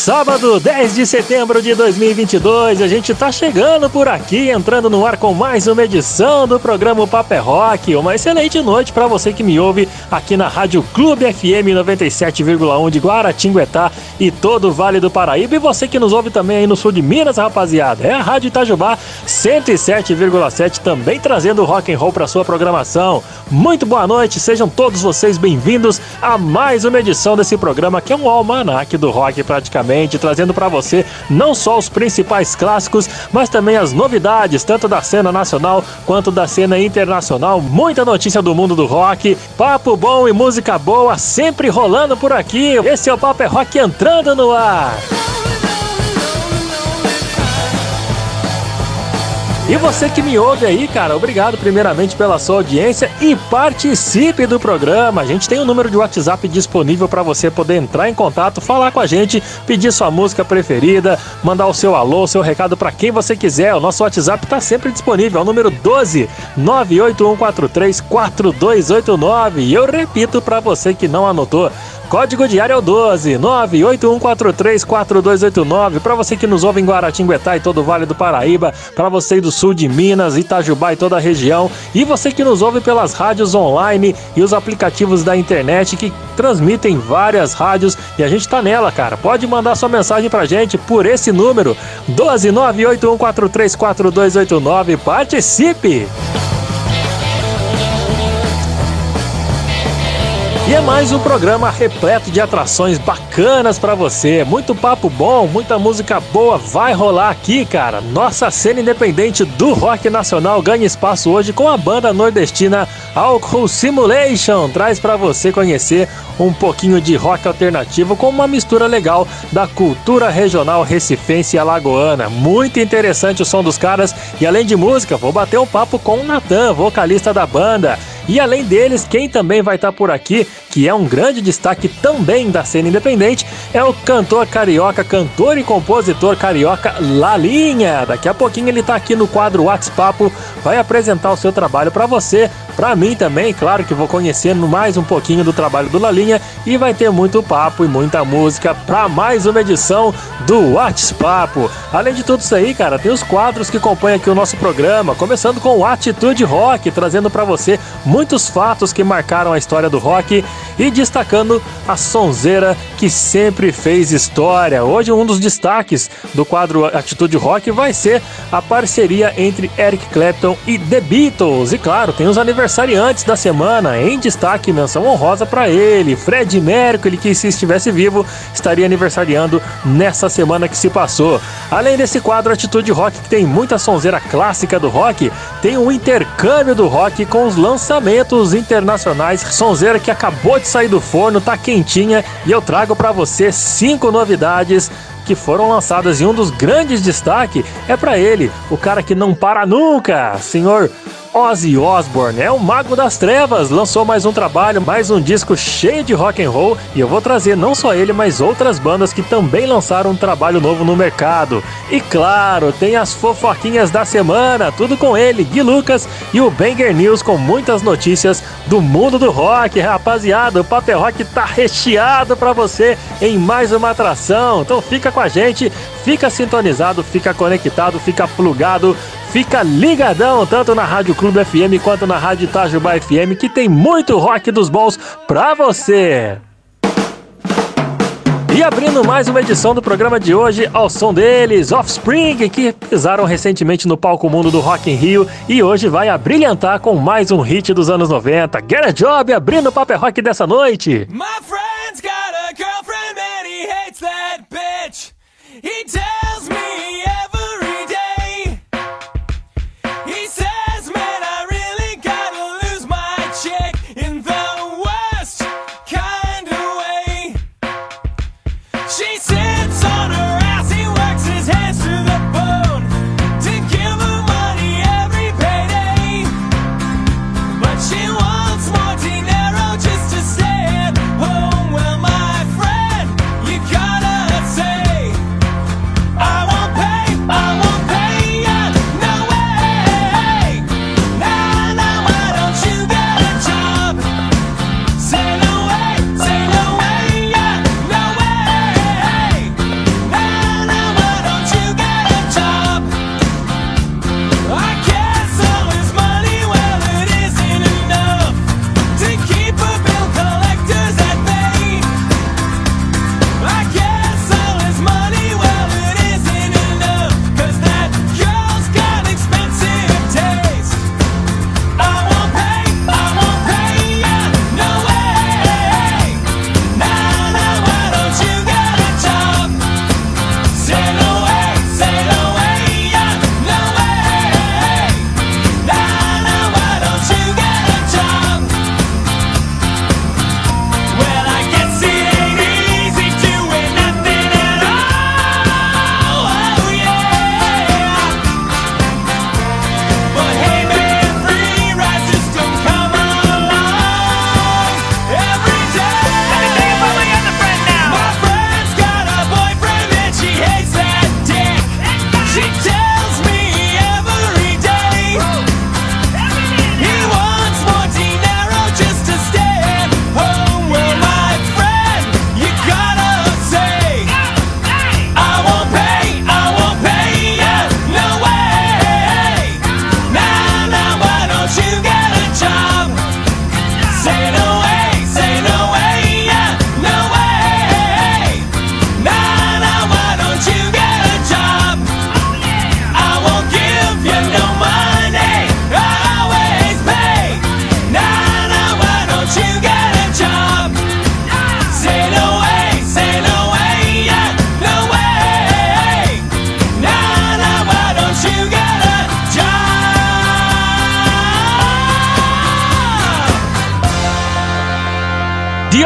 Sábado, 10 de setembro de 2022, a gente tá chegando por aqui, entrando no ar com mais uma edição do programa Paper é Rock. Uma excelente noite para você que me ouve aqui na Rádio Clube FM 97,1 de Guaratinguetá e todo o Vale do Paraíba. E você que nos ouve também aí no sul de Minas, rapaziada. É a Rádio Itajubá 107,7 também trazendo rock and roll para sua programação. Muito boa noite, sejam todos vocês bem-vindos a mais uma edição desse programa que é um almanac do rock praticamente trazendo para você não só os principais clássicos, mas também as novidades, tanto da cena nacional quanto da cena internacional. Muita notícia do mundo do rock, papo bom e música boa sempre rolando por aqui. Esse é o Papo é Rock entrando no ar. E você que me ouve aí, cara, obrigado primeiramente pela sua audiência e participe do programa. A gente tem um número de WhatsApp disponível para você poder entrar em contato, falar com a gente, pedir sua música preferida, mandar o seu alô, seu recado para quem você quiser. O nosso WhatsApp está sempre disponível, é o número 12 98143 4289. E eu repito para você que não anotou, Código diário é o 12 981434289. Para você que nos ouve em Guaratinguetá e todo o Vale do Paraíba, para você do sul de Minas, Itajubá e toda a região, e você que nos ouve pelas rádios online e os aplicativos da internet que transmitem várias rádios e a gente tá nela, cara. Pode mandar sua mensagem pra gente por esse número 12 981434289. Participe! E é mais um programa repleto de atrações bacanas para você. Muito papo bom, muita música boa vai rolar aqui, cara. Nossa cena independente do rock nacional ganha espaço hoje com a banda nordestina Alcohol Simulation. Traz para você conhecer um pouquinho de rock alternativo com uma mistura legal da cultura regional recifense e alagoana. Muito interessante o som dos caras e além de música, vou bater um papo com o Natan, vocalista da banda. E além deles, quem também vai estar por aqui, que é um grande destaque também da cena independente, é o cantor carioca, cantor e compositor carioca Lalinha. Daqui a pouquinho ele está aqui no quadro WhatsApp, vai apresentar o seu trabalho para você, para mim também, claro que vou conhecendo mais um pouquinho do trabalho do Lalinha e vai ter muito papo e muita música para mais uma edição do WhatsApp. Além de tudo isso aí, cara, tem os quadros que compõem aqui o nosso programa, começando com o Atitude Rock, trazendo para você muitos fatos que marcaram a história do rock e destacando a sonzeira que sempre fez história. Hoje um dos destaques do quadro Atitude Rock vai ser a parceria entre Eric Clapton e The Beatles. E claro, tem os aniversariantes da semana em destaque, menção honrosa para ele, Fred Mercury, que se estivesse vivo estaria aniversariando nessa semana que se passou. Além desse quadro Atitude Rock que tem muita sonzeira clássica do rock, tem um intercâmbio do rock com os lançamentos internacionais. Sonzeira que acabou de sair do forno, tá quentinha e eu trago para você cinco novidades que foram lançadas e um dos grandes destaques é para ele, o cara que não para nunca, senhor Ozzy Osbourne é o mago das trevas, lançou mais um trabalho, mais um disco cheio de rock and roll e eu vou trazer não só ele, mas outras bandas que também lançaram um trabalho novo no mercado. E claro, tem as fofoquinhas da semana, tudo com ele, Gui Lucas e o Banger News com muitas notícias do mundo do rock, rapaziada. O Paper Rock tá recheado para você em mais uma atração. Então fica com a gente, fica sintonizado, fica conectado, fica plugado Fica ligadão tanto na Rádio Clube FM quanto na Rádio Itajubá FM que tem muito rock dos bons pra você. E abrindo mais uma edição do programa de hoje, ao som deles, Offspring, que pisaram recentemente no palco mundo do Rock in Rio e hoje vai abrilhantar com mais um hit dos anos 90. Get a Job abrindo o Paper Rock dessa noite. My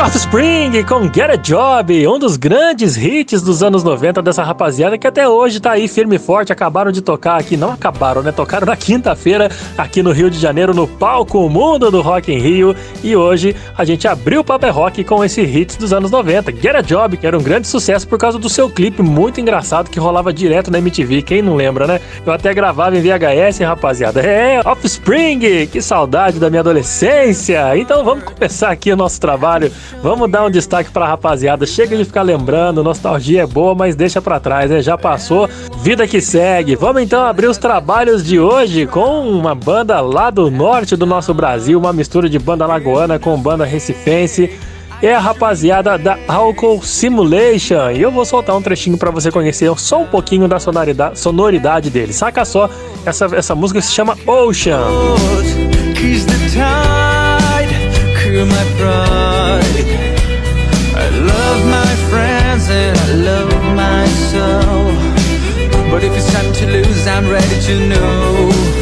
Offspring com Get a Job, um dos grandes hits dos anos 90 dessa rapaziada que até hoje tá aí firme e forte. Acabaram de tocar aqui, não acabaram, né? Tocaram na quinta-feira aqui no Rio de Janeiro, no palco Mundo do Rock em Rio. E hoje a gente abriu o Paper Rock com esse hits dos anos 90. Get a Job, que era um grande sucesso por causa do seu clipe muito engraçado que rolava direto na MTV. Quem não lembra, né? Eu até gravava em VHS, rapaziada. É, Offspring, que saudade da minha adolescência. Então vamos começar aqui o nosso trabalho Vamos dar um destaque pra rapaziada. Chega de ficar lembrando, nostalgia é boa, mas deixa pra trás, né? Já passou, vida que segue. Vamos então abrir os trabalhos de hoje com uma banda lá do norte do nosso Brasil, uma mistura de banda lagoana com banda recifense é a rapaziada da Alcohol Simulation. E eu vou soltar um trechinho para você conhecer só um pouquinho da sonoridade, sonoridade dele. Saca só, essa, essa música se chama Ocean. I love my friends and I love myself. But if it's time to lose, I'm ready to know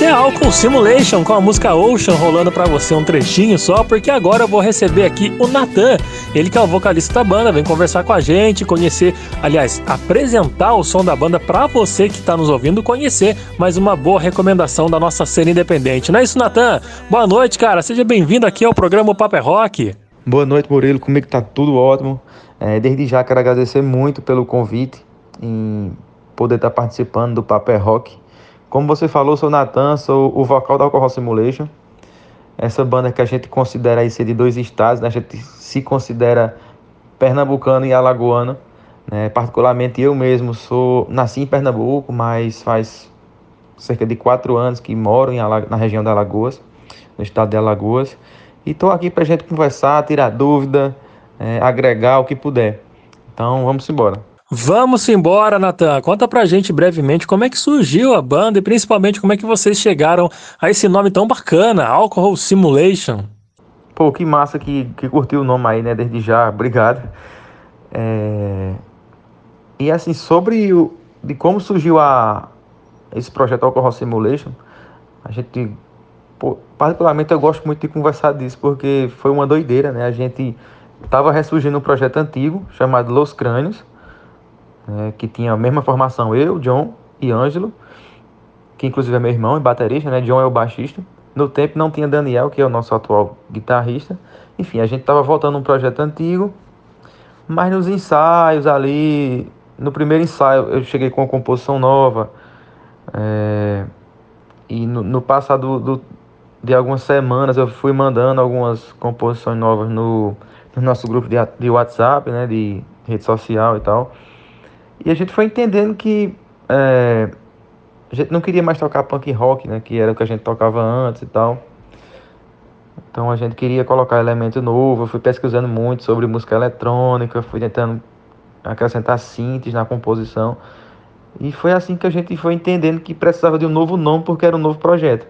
Essa é Alcohol Simulation com a música Ocean rolando para você um trechinho só, porque agora eu vou receber aqui o Nathan, ele que é o vocalista da banda, vem conversar com a gente, conhecer, aliás, apresentar o som da banda para você que está nos ouvindo conhecer, mais uma boa recomendação da nossa cena independente. Não é isso, Nathan? Boa noite, cara. Seja bem-vindo aqui ao programa Paper é Rock. Boa noite, Murilo. Comigo tá tudo ótimo. É, desde já quero agradecer muito pelo convite em poder estar tá participando do Paper é Rock. Como você falou, sou Natan, sou o vocal da Alcohol Simulation. Essa banda que a gente considera aí ser de dois estados, né? a gente se considera pernambucano e alagoano. Né? Particularmente eu mesmo sou nasci em Pernambuco, mas faz cerca de quatro anos que moro em na região da Alagoas, no estado de Alagoas. E estou aqui para a gente conversar, tirar dúvida, é, agregar o que puder. Então vamos embora. Vamos embora, Natan. Conta pra gente brevemente como é que surgiu a banda e principalmente como é que vocês chegaram a esse nome tão bacana, Alcohol Simulation. Pô, que massa que, que curtiu o nome aí, né? Desde já, obrigado. É... E assim, sobre o, de como surgiu a, esse projeto Alcohol Simulation, a gente, pô, particularmente eu gosto muito de conversar disso, porque foi uma doideira, né? A gente tava ressurgindo um projeto antigo chamado Los Crânios, né, que tinha a mesma formação, eu, John e Ângelo, que inclusive é meu irmão e baterista, né? John é o baixista. No tempo não tinha Daniel, que é o nosso atual guitarrista. Enfim, a gente estava voltando um projeto antigo, mas nos ensaios ali, no primeiro ensaio eu cheguei com uma composição nova. É, e no, no passado do, de algumas semanas eu fui mandando algumas composições novas no, no nosso grupo de, de WhatsApp, né? De rede social e tal. E a gente foi entendendo que é, a gente não queria mais tocar punk rock, né? Que era o que a gente tocava antes e tal. Então a gente queria colocar elemento novo. Eu fui pesquisando muito sobre música eletrônica, fui tentando acrescentar sintes na composição. E foi assim que a gente foi entendendo que precisava de um novo nome porque era um novo projeto.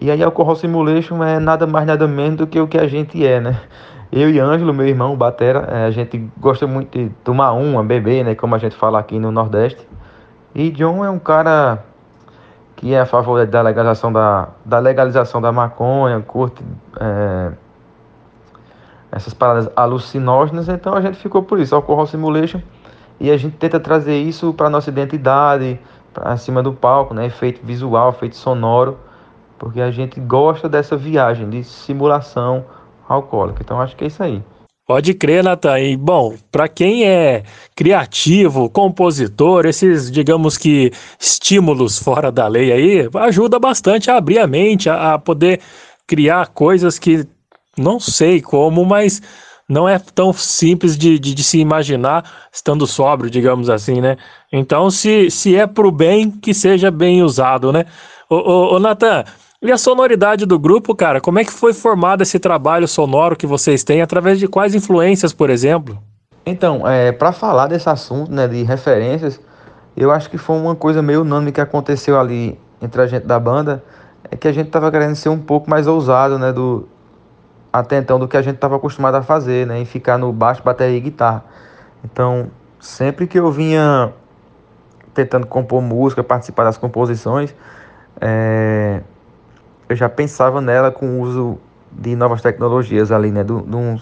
E aí Alcohol Simulation é nada mais nada menos do que o que a gente é, né? Eu e Ângelo, meu irmão, Batera, é, a gente gosta muito de tomar uma, beber, né? Como a gente fala aqui no Nordeste. E John é um cara que é a favor da legalização da, da legalização da maconha, curte é, essas paradas alucinógenas, então a gente ficou por isso, Alcohol Simulation, e a gente tenta trazer isso para nossa identidade, para cima do palco, né? Efeito visual, efeito sonoro, porque a gente gosta dessa viagem de simulação alcoólica. Então acho que é isso aí. Pode crer, Natan. E, bom, para quem é criativo, compositor, esses, digamos que, estímulos fora da lei aí, ajuda bastante a abrir a mente, a, a poder criar coisas que não sei como, mas não é tão simples de, de, de, se imaginar estando sóbrio, digamos assim, né? Então, se, se é pro bem, que seja bem usado, né? Ô, ô, ô Natan, e a sonoridade do grupo, cara? Como é que foi formado esse trabalho sonoro que vocês têm? Através de quais influências, por exemplo? Então, é, para falar desse assunto, né, de referências, eu acho que foi uma coisa meio unânime que aconteceu ali entre a gente da banda, é que a gente tava querendo ser um pouco mais ousado, né, do, até então do que a gente estava acostumado a fazer, né? Em ficar no baixo, bateria e guitarra. Então, sempre que eu vinha tentando compor música, participar das composições, é, eu já pensava nela com o uso de novas tecnologias ali, né? Do, do,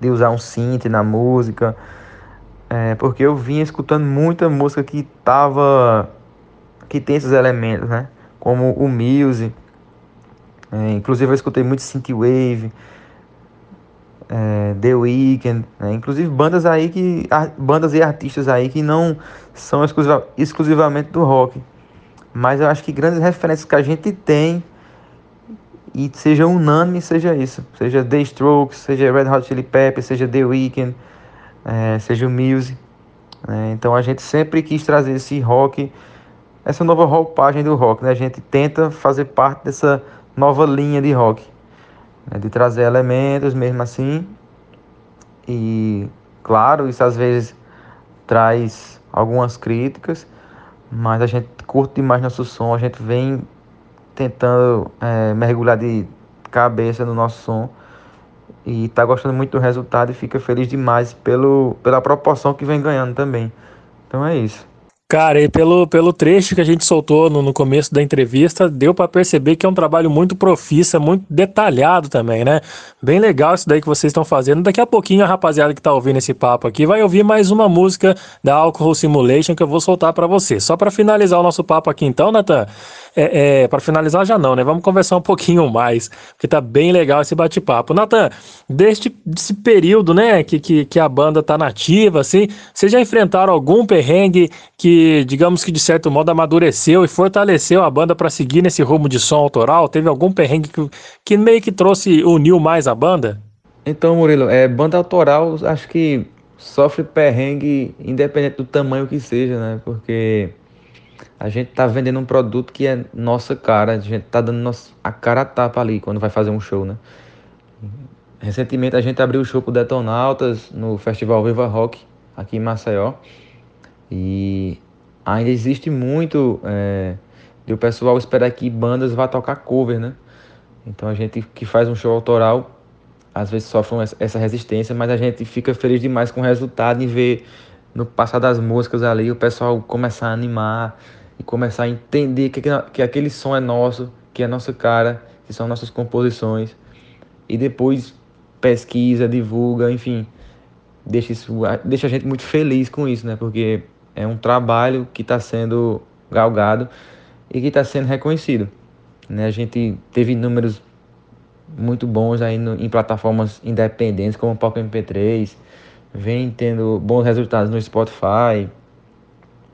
de usar um synth na música, é, porque eu vinha escutando muita música que tava que tem esses elementos, né? Como o Muse, é, inclusive eu escutei muito synthwave, é, The Weeknd, né? inclusive bandas aí que bandas e artistas aí que não são exclusiva, exclusivamente do rock, mas eu acho que grandes referências que a gente tem e seja unânime seja isso, seja The Strokes, seja Red Hot Chili Peppers, seja The Weeknd, é, seja o Muse, né? então a gente sempre quis trazer esse rock, essa nova roupagem do rock, né? a gente tenta fazer parte dessa nova linha de rock né, de trazer elementos mesmo assim. E claro, isso às vezes traz algumas críticas, mas a gente curte demais nosso som, a gente vem tentando é, mergulhar de cabeça no nosso som e tá gostando muito do resultado e fica feliz demais pelo, pela proporção que vem ganhando também. Então é isso. Cara, e pelo, pelo trecho que a gente soltou no, no começo da entrevista, deu para perceber que é um trabalho muito profissa, muito detalhado também, né? Bem legal isso daí que vocês estão fazendo. Daqui a pouquinho a rapaziada que tá ouvindo esse papo aqui vai ouvir mais uma música da Alcohol Simulation que eu vou soltar para você. Só para finalizar o nosso papo aqui então, Nathan, é, é para finalizar já não, né? Vamos conversar um pouquinho mais, porque tá bem legal esse bate-papo. Nathan, deste esse período, né, que, que, que a banda tá nativa, assim, vocês já enfrentaram algum perrengue que digamos que de certo modo amadureceu e fortaleceu a banda para seguir nesse rumo de som autoral? Teve algum perrengue que, que meio que trouxe, uniu mais a banda? Então, Murilo, é, banda autoral acho que sofre perrengue independente do tamanho que seja, né? Porque a gente tá vendendo um produto que é nossa cara, a gente tá dando nossa, a cara a tapa ali quando vai fazer um show, né? Recentemente a gente abriu o show com Detonautas no Festival Viva Rock aqui em Maceió. E ainda existe muito é, de o pessoal esperar que bandas vá tocar cover, né? Então a gente que faz um show autoral às vezes sofre essa resistência, mas a gente fica feliz demais com o resultado e ver no passar das músicas ali o pessoal começar a animar e começar a entender que, que aquele som é nosso, que é nossa cara, que são nossas composições e depois pesquisa, divulga, enfim, deixa isso deixa a gente muito feliz com isso, né? Porque é um trabalho que está sendo galgado e que está sendo reconhecido. Né? A gente teve números muito bons aí no, em plataformas independentes como o Poco MP3, vem tendo bons resultados no Spotify,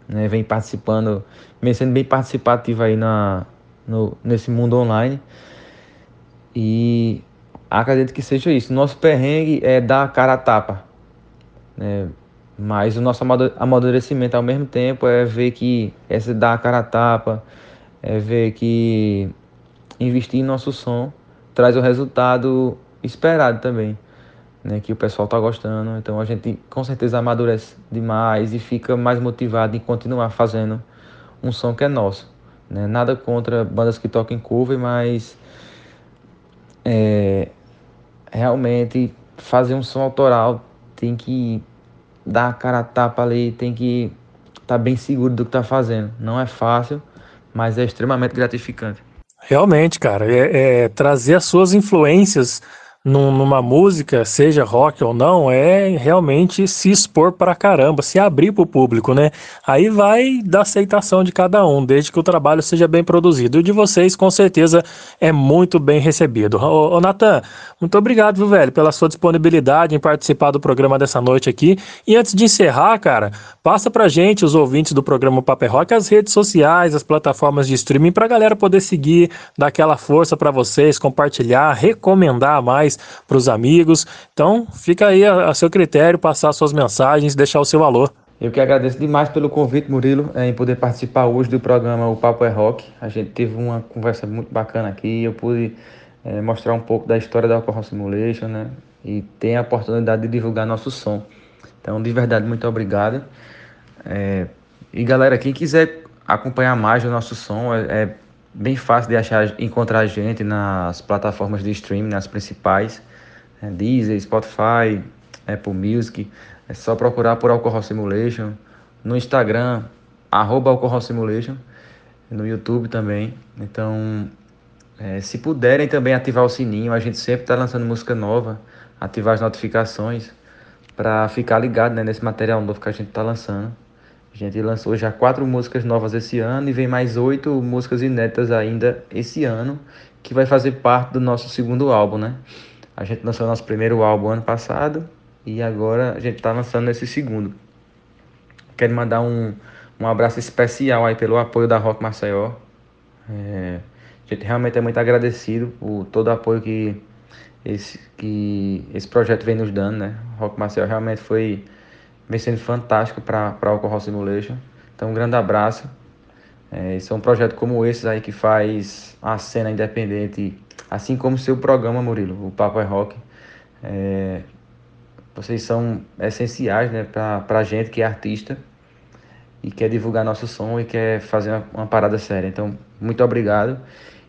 né? vem participando, vem sendo bem participativo aí na, no, nesse mundo online. E acredito que seja isso. Nosso perrengue é dar a cara a tapa. Né? Mas o nosso amadurecimento ao mesmo tempo é ver que essa dar a cara a tapa, é ver que investir em nosso som traz o resultado esperado também, né? Que o pessoal está gostando. Então a gente com certeza amadurece demais e fica mais motivado em continuar fazendo um som que é nosso. Né? Nada contra bandas que tocam cover, mas é, realmente fazer um som autoral tem que dar a cara a tapa ali, tem que estar tá bem seguro do que está fazendo. Não é fácil, mas é extremamente gratificante. Realmente, cara, é, é trazer as suas influências num, numa música, seja rock ou não, é realmente se expor pra caramba, se abrir pro público, né? Aí vai da aceitação de cada um, desde que o trabalho seja bem produzido. E o de vocês, com certeza, é muito bem recebido. Ô, ô Natan, muito obrigado, viu, velho, pela sua disponibilidade em participar do programa dessa noite aqui. E antes de encerrar, cara, passa pra gente, os ouvintes do programa Paper Rock, as redes sociais, as plataformas de streaming, pra galera poder seguir, dar aquela força para vocês, compartilhar, recomendar mais para os amigos. Então, fica aí a, a seu critério, passar suas mensagens, deixar o seu valor. Eu que agradeço demais pelo convite, Murilo, em poder participar hoje do programa O Papo é Rock. A gente teve uma conversa muito bacana aqui. Eu pude é, mostrar um pouco da história da Alcohol Simulation, né? E ter a oportunidade de divulgar nosso som. Então, de verdade, muito obrigado. É, e galera, quem quiser acompanhar mais o nosso som, é, é, bem fácil de achar, encontrar a gente nas plataformas de streaming, nas principais, é, Deezer, Spotify, Apple Music. É só procurar por Alcohol Simulation. No Instagram, arroba Alcohol Simulation. No YouTube também. Então, é, se puderem também ativar o sininho, a gente sempre está lançando música nova, ativar as notificações para ficar ligado né, nesse material novo que a gente está lançando. A gente lançou já quatro músicas novas esse ano e vem mais oito músicas inéditas ainda esse ano, que vai fazer parte do nosso segundo álbum, né? A gente lançou nosso primeiro álbum ano passado e agora a gente está lançando esse segundo. Quero mandar um, um abraço especial aí pelo apoio da Rock Maceió. É, a gente realmente é muito agradecido por todo o apoio que esse, que esse projeto vem nos dando, né? Rock Marcel realmente foi vem sendo fantástico para o Alcohol Simulation. Então, um grande abraço. É, esse é um projeto como esse aí que faz a cena independente, assim como seu programa, Murilo, o Papo é Rock. É, vocês são essenciais né, para a gente que é artista e quer divulgar nosso som e quer fazer uma, uma parada séria. Então, muito obrigado.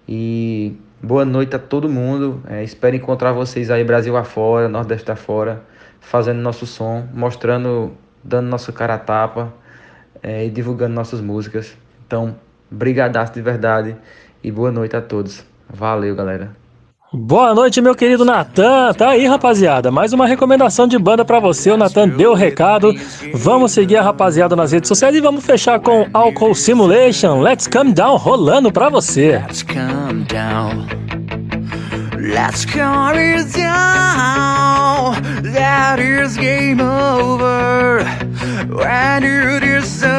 E boa noite a todo mundo. É, espero encontrar vocês aí, Brasil afora, Nordeste afora, fazendo nosso som, mostrando, dando nossa cara a tapa é, e divulgando nossas músicas. Então, brigadaço de verdade e boa noite a todos. Valeu, galera. Boa noite, meu querido Natan. Tá aí, rapaziada. Mais uma recomendação de banda para você. O Natan deu o recado. Vamos seguir a rapaziada nas redes sociais e vamos fechar com Alcohol Simulation. Let's Come Down rolando para você. Let's come down. Let's come down. That is game over. When you deserve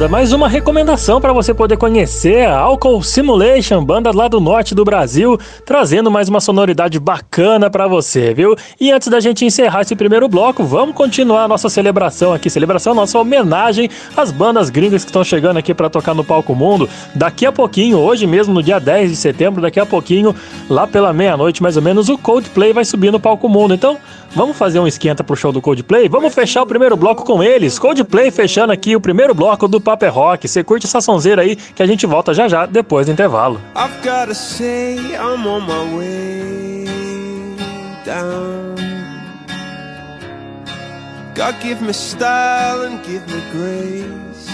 aí, rapaziada, mais uma recomendação para você poder conhecer a Alcohol Simulation, banda lá do norte do Brasil, trazendo mais uma sonoridade bacana para você, viu? E antes da gente encerrar esse primeiro bloco, vamos continuar a nossa celebração aqui, celebração, nossa homenagem às bandas gringas que estão chegando aqui para tocar no Palco Mundo. Daqui a pouquinho, hoje mesmo, no dia 10 de setembro, daqui a pouquinho, lá pela meia-noite mais ou menos, o Coldplay vai subir no Palco Mundo. Então, vamos fazer um esquenta pro show do Coldplay? Vamos fechar o primeiro bloco com eles. Coldplay fechando aqui o primeiro bloco do Paper Rock. Você curte essa sonzeira aí que a gente volta já já depois do intervalo. I've gotta say I'm on my way down. God give me style and give me grace.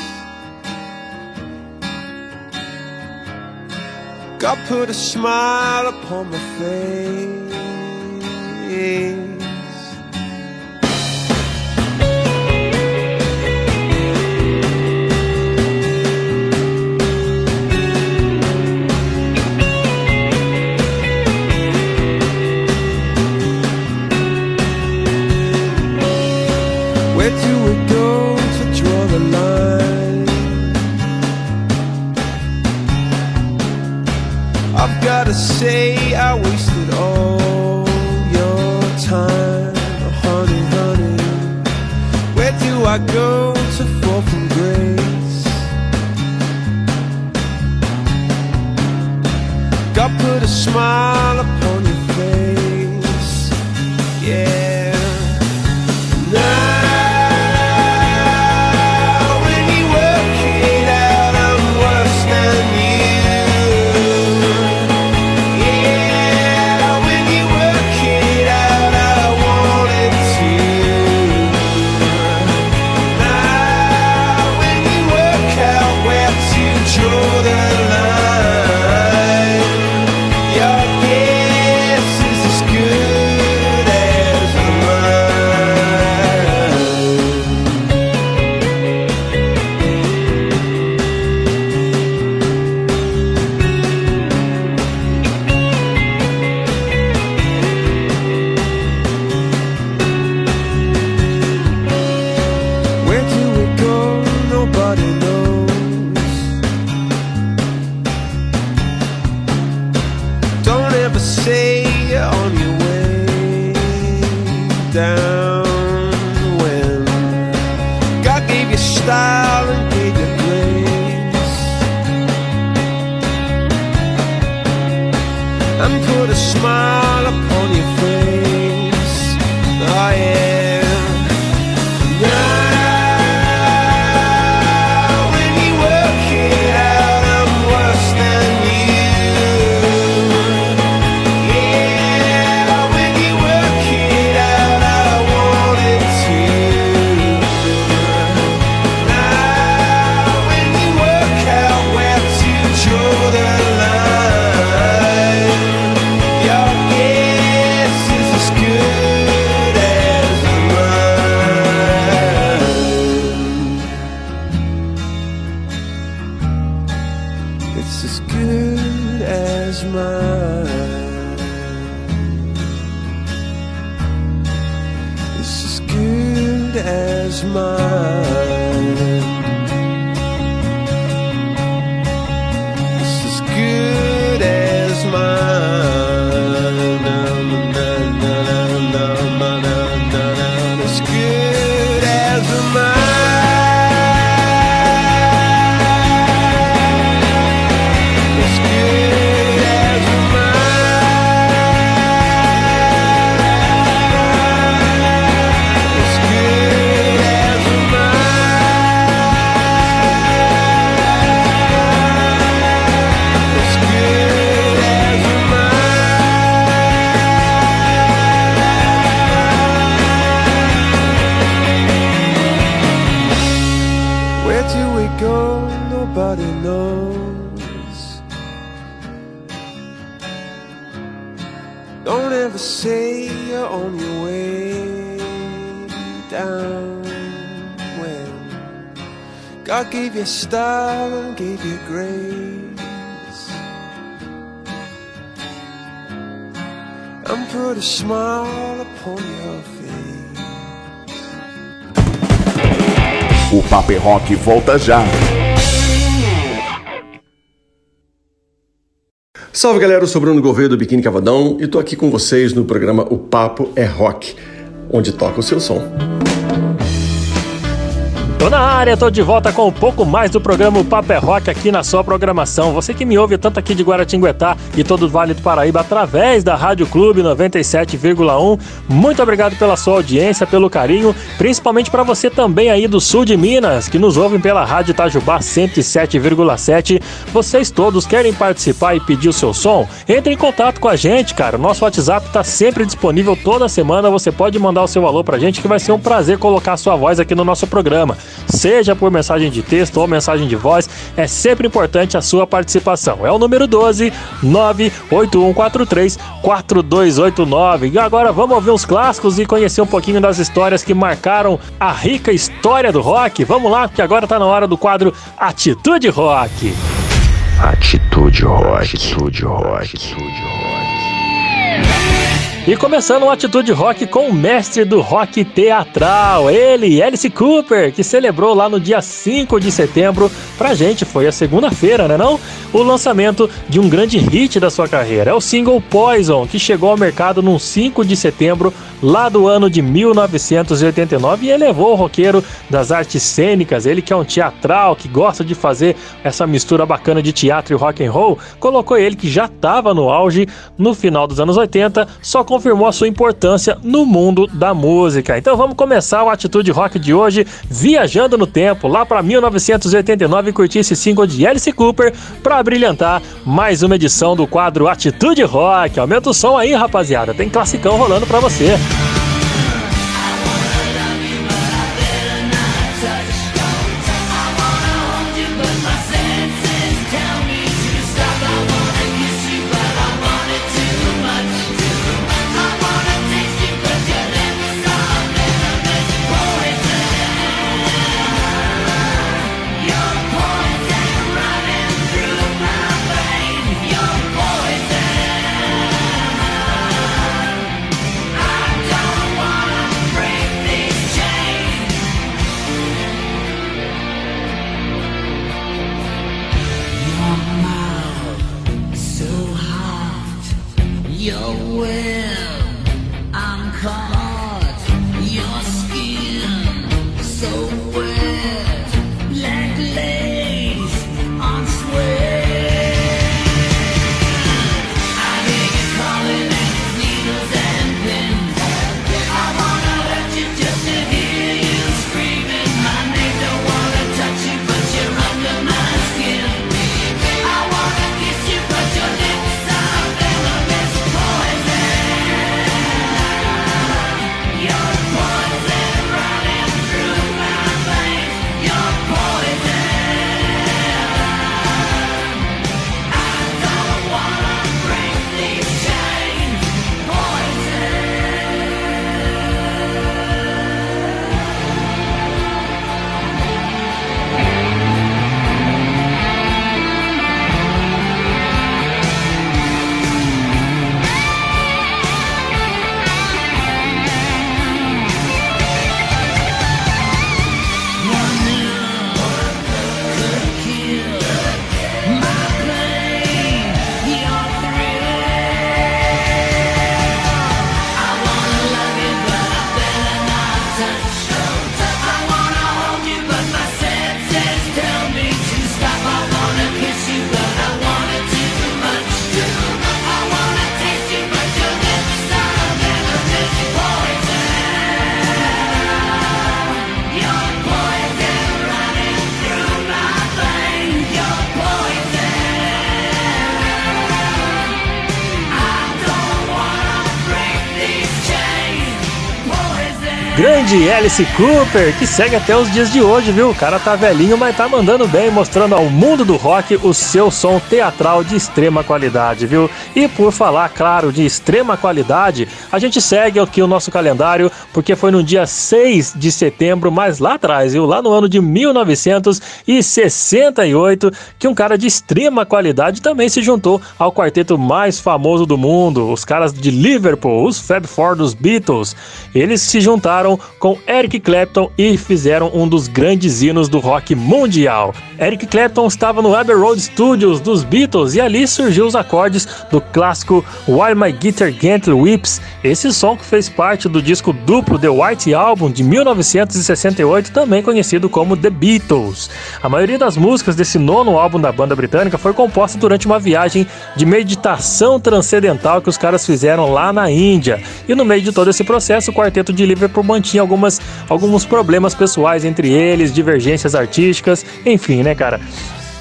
God put a smile upon my face. I go to fall from grace? God put a smile style and gave you grace and put a smile upon your face. O Paper Rock volta já. Salve galera, eu sou Bruno Gouveia do Biquíni Cavadão e tô aqui com vocês no programa O Papo é Rock, onde toca o seu som. Tô na área, tô de volta com um pouco mais do programa Papo é Rock aqui na sua programação. Você que me ouve tanto aqui de Guaratinguetá e todo o Vale do Paraíba através da Rádio Clube 97,1. Muito obrigado pela sua audiência, pelo carinho, principalmente para você também aí do sul de Minas, que nos ouvem pela Rádio Itajubá 107,7. Vocês todos querem participar e pedir o seu som? Entre em contato com a gente, cara. Nosso WhatsApp tá sempre disponível toda semana. Você pode mandar o seu alô pra gente que vai ser um prazer colocar a sua voz aqui no nosso programa seja por mensagem de texto ou mensagem de voz, é sempre importante a sua participação. É o número 12 98143 4289. E agora vamos ouvir uns clássicos e conhecer um pouquinho das histórias que marcaram a rica história do rock. Vamos lá, que agora tá na hora do quadro Atitude Rock. Atitude Rock. Atitude Rock. Atitude Rock. E começando uma atitude rock com o mestre do rock teatral, ele, Alice Cooper, que celebrou lá no dia 5 de setembro, pra gente foi a segunda-feira, né não? O lançamento de um grande hit da sua carreira. É o single Poison, que chegou ao mercado no 5 de setembro, lá do ano de 1989, e elevou o roqueiro das artes cênicas, ele que é um teatral, que gosta de fazer essa mistura bacana de teatro e rock and roll, colocou ele que já estava no auge no final dos anos 80, só com confirmou a sua importância no mundo da música. Então vamos começar o Atitude Rock de hoje viajando no tempo, lá para 1989 e curtir esse single de Alice Cooper para brilhantar mais uma edição do quadro Atitude Rock. Aumenta o som aí, rapaziada. Tem classicão rolando para você. Grande Alice Cooper, que segue até os dias de hoje, viu? O cara tá velhinho, mas tá mandando bem, mostrando ao mundo do rock o seu som teatral de extrema qualidade, viu? E por falar, claro, de extrema qualidade, a gente segue aqui o nosso calendário, porque foi no dia 6 de setembro, mas lá atrás, viu? Lá no ano de 1968, que um cara de extrema qualidade também se juntou ao quarteto mais famoso do mundo, os caras de Liverpool, os Fab Four dos Beatles. Eles se juntaram juntaram com Eric Clapton e fizeram um dos grandes hinos do rock mundial. Eric Clapton estava no Abbey Road Studios dos Beatles e ali surgiu os acordes do clássico While My Guitar Gently Weeps, esse som que fez parte do disco duplo The White Album de 1968, também conhecido como The Beatles. A maioria das músicas desse nono álbum da banda britânica foi composta durante uma viagem de meditação transcendental que os caras fizeram lá na Índia. E no meio de todo esse processo, o quarteto de Liverpool mantinha algumas, alguns problemas pessoais entre eles, divergências artísticas, enfim, né, cara?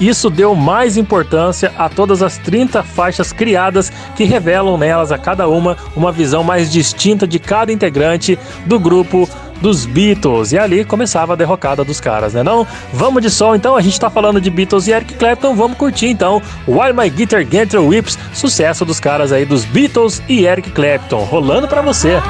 Isso deu mais importância a todas as 30 faixas criadas que revelam nelas a cada uma uma visão mais distinta de cada integrante do grupo dos Beatles. E ali começava a derrocada dos caras, né não? Vamos de som então, a gente tá falando de Beatles e Eric Clapton, vamos curtir então While My Guitar Gently Whips, sucesso dos caras aí dos Beatles e Eric Clapton, rolando para você.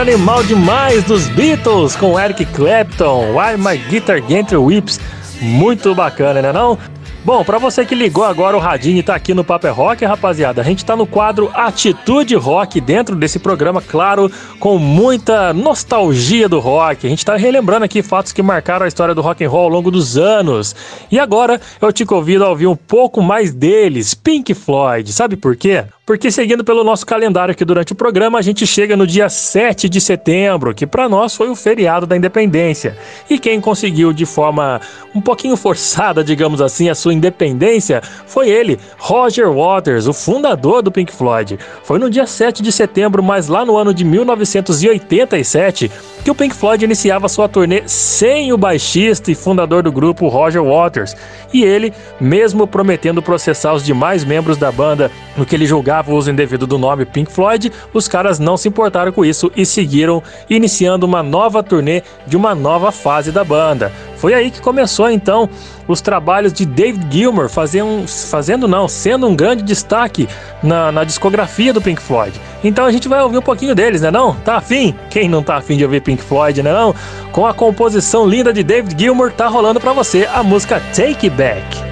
Animal demais dos Beatles com Eric Clapton, Why My Guitar Gently Whips. Muito bacana, né não? Bom, para você que ligou agora o radinho e tá aqui no Paper é Rock, rapaziada, a gente tá no quadro Atitude Rock dentro desse programa, claro, com muita nostalgia do rock. A gente tá relembrando aqui fatos que marcaram a história do rock and roll ao longo dos anos. E agora eu te convido a ouvir um pouco mais deles, Pink Floyd. Sabe por quê? Porque seguindo pelo nosso calendário aqui durante o programa, a gente chega no dia 7 de setembro, que para nós foi o feriado da independência. E quem conseguiu de forma um pouquinho forçada, digamos assim, a sua independência foi ele, Roger Waters, o fundador do Pink Floyd. Foi no dia 7 de setembro, mas lá no ano de 1987, que o Pink Floyd iniciava sua turnê sem o baixista e fundador do grupo Roger Waters. E ele, mesmo prometendo processar os demais membros da banda no que ele julgava o uso indevido do nome Pink Floyd, os caras não se importaram com isso e seguiram iniciando uma nova turnê de uma nova fase da banda. Foi aí que começou então os trabalhos de David Gilmour, fazendo, fazendo não, sendo um grande destaque na, na discografia do Pink Floyd. Então a gente vai ouvir um pouquinho deles, né não? Tá afim? Quem não tá afim de ouvir Pink Floyd, né não? Com a composição linda de David Gilmour, tá rolando para você a música Take It Back.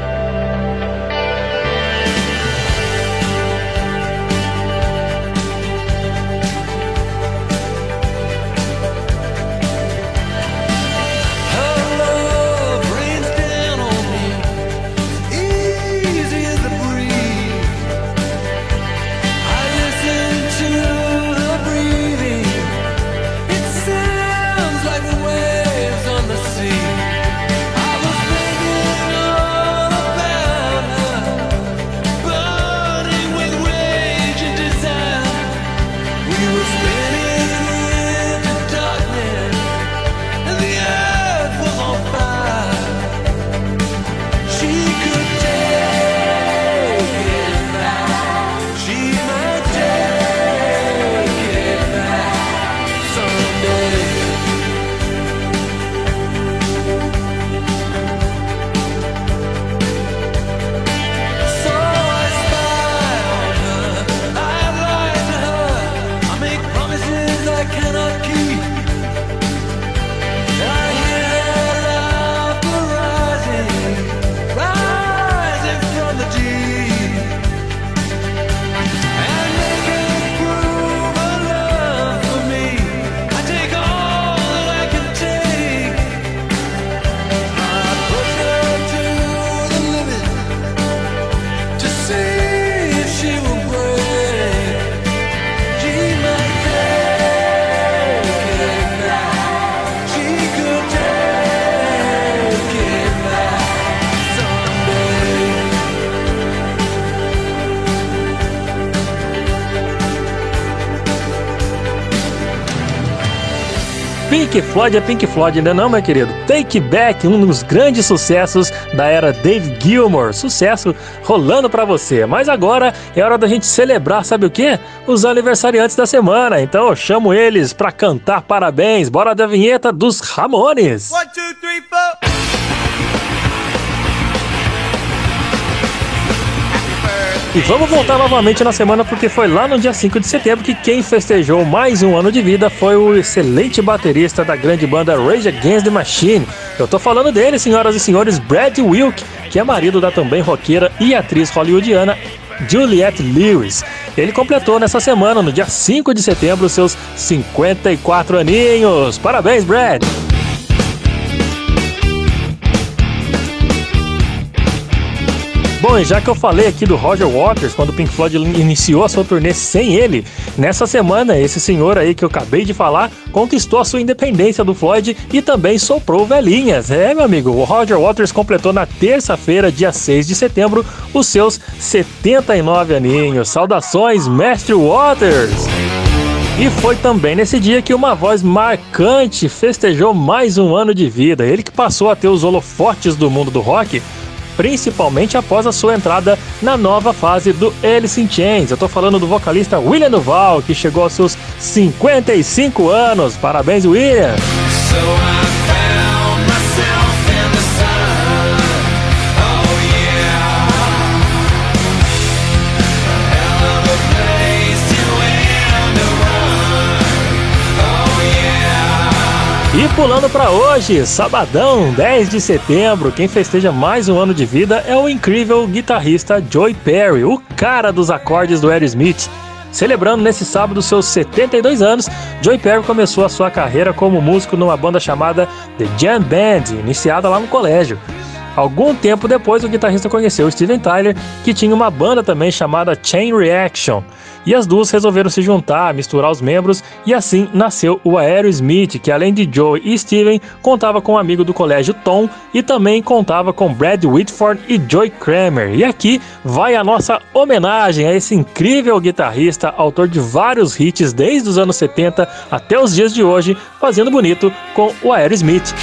Pink Floyd é Pink Floyd, ainda não, meu querido? Take Back, um dos grandes sucessos da era Dave Gilmour. Sucesso rolando para você. Mas agora é hora da gente celebrar, sabe o quê? Os aniversariantes da semana. Então eu chamo eles para cantar parabéns. Bora da vinheta dos Ramones. One, E vamos voltar novamente na semana porque foi lá no dia 5 de setembro que quem festejou mais um ano de vida foi o excelente baterista da grande banda Rage Against the Machine. Eu tô falando dele, senhoras e senhores, Brad Wilk, que é marido da também roqueira e atriz hollywoodiana Juliette Lewis. Ele completou nessa semana, no dia 5 de setembro, seus 54 aninhos. Parabéns, Brad! Bom, e já que eu falei aqui do Roger Waters, quando o Pink Floyd iniciou a sua turnê sem ele, nessa semana esse senhor aí que eu acabei de falar conquistou a sua independência do Floyd e também soprou velhinhas. É, meu amigo, o Roger Waters completou na terça-feira, dia 6 de setembro, os seus 79 aninhos. Saudações, Mestre Waters! E foi também nesse dia que uma voz marcante festejou mais um ano de vida. Ele que passou a ter os holofotes do mundo do rock principalmente após a sua entrada na nova fase do Alice in Chains. Eu tô falando do vocalista William Duval, que chegou aos seus 55 anos. Parabéns, William! So pulando para hoje, sabadão, 10 de setembro, quem festeja mais um ano de vida é o incrível guitarrista Joy Perry, o cara dos acordes do Aerosmith. Celebrando nesse sábado seus 72 anos, Joy Perry começou a sua carreira como músico numa banda chamada The Jam Band, iniciada lá no colégio. Algum tempo depois, o guitarrista conheceu Steven Tyler, que tinha uma banda também chamada Chain Reaction e as duas resolveram se juntar, misturar os membros e assim nasceu o Aerosmith, que além de Joe e Steven, contava com um amigo do colégio Tom e também contava com Brad Whitford e Joy Kramer. E aqui vai a nossa homenagem a esse incrível guitarrista, autor de vários hits desde os anos 70 até os dias de hoje, fazendo bonito com o Aerosmith.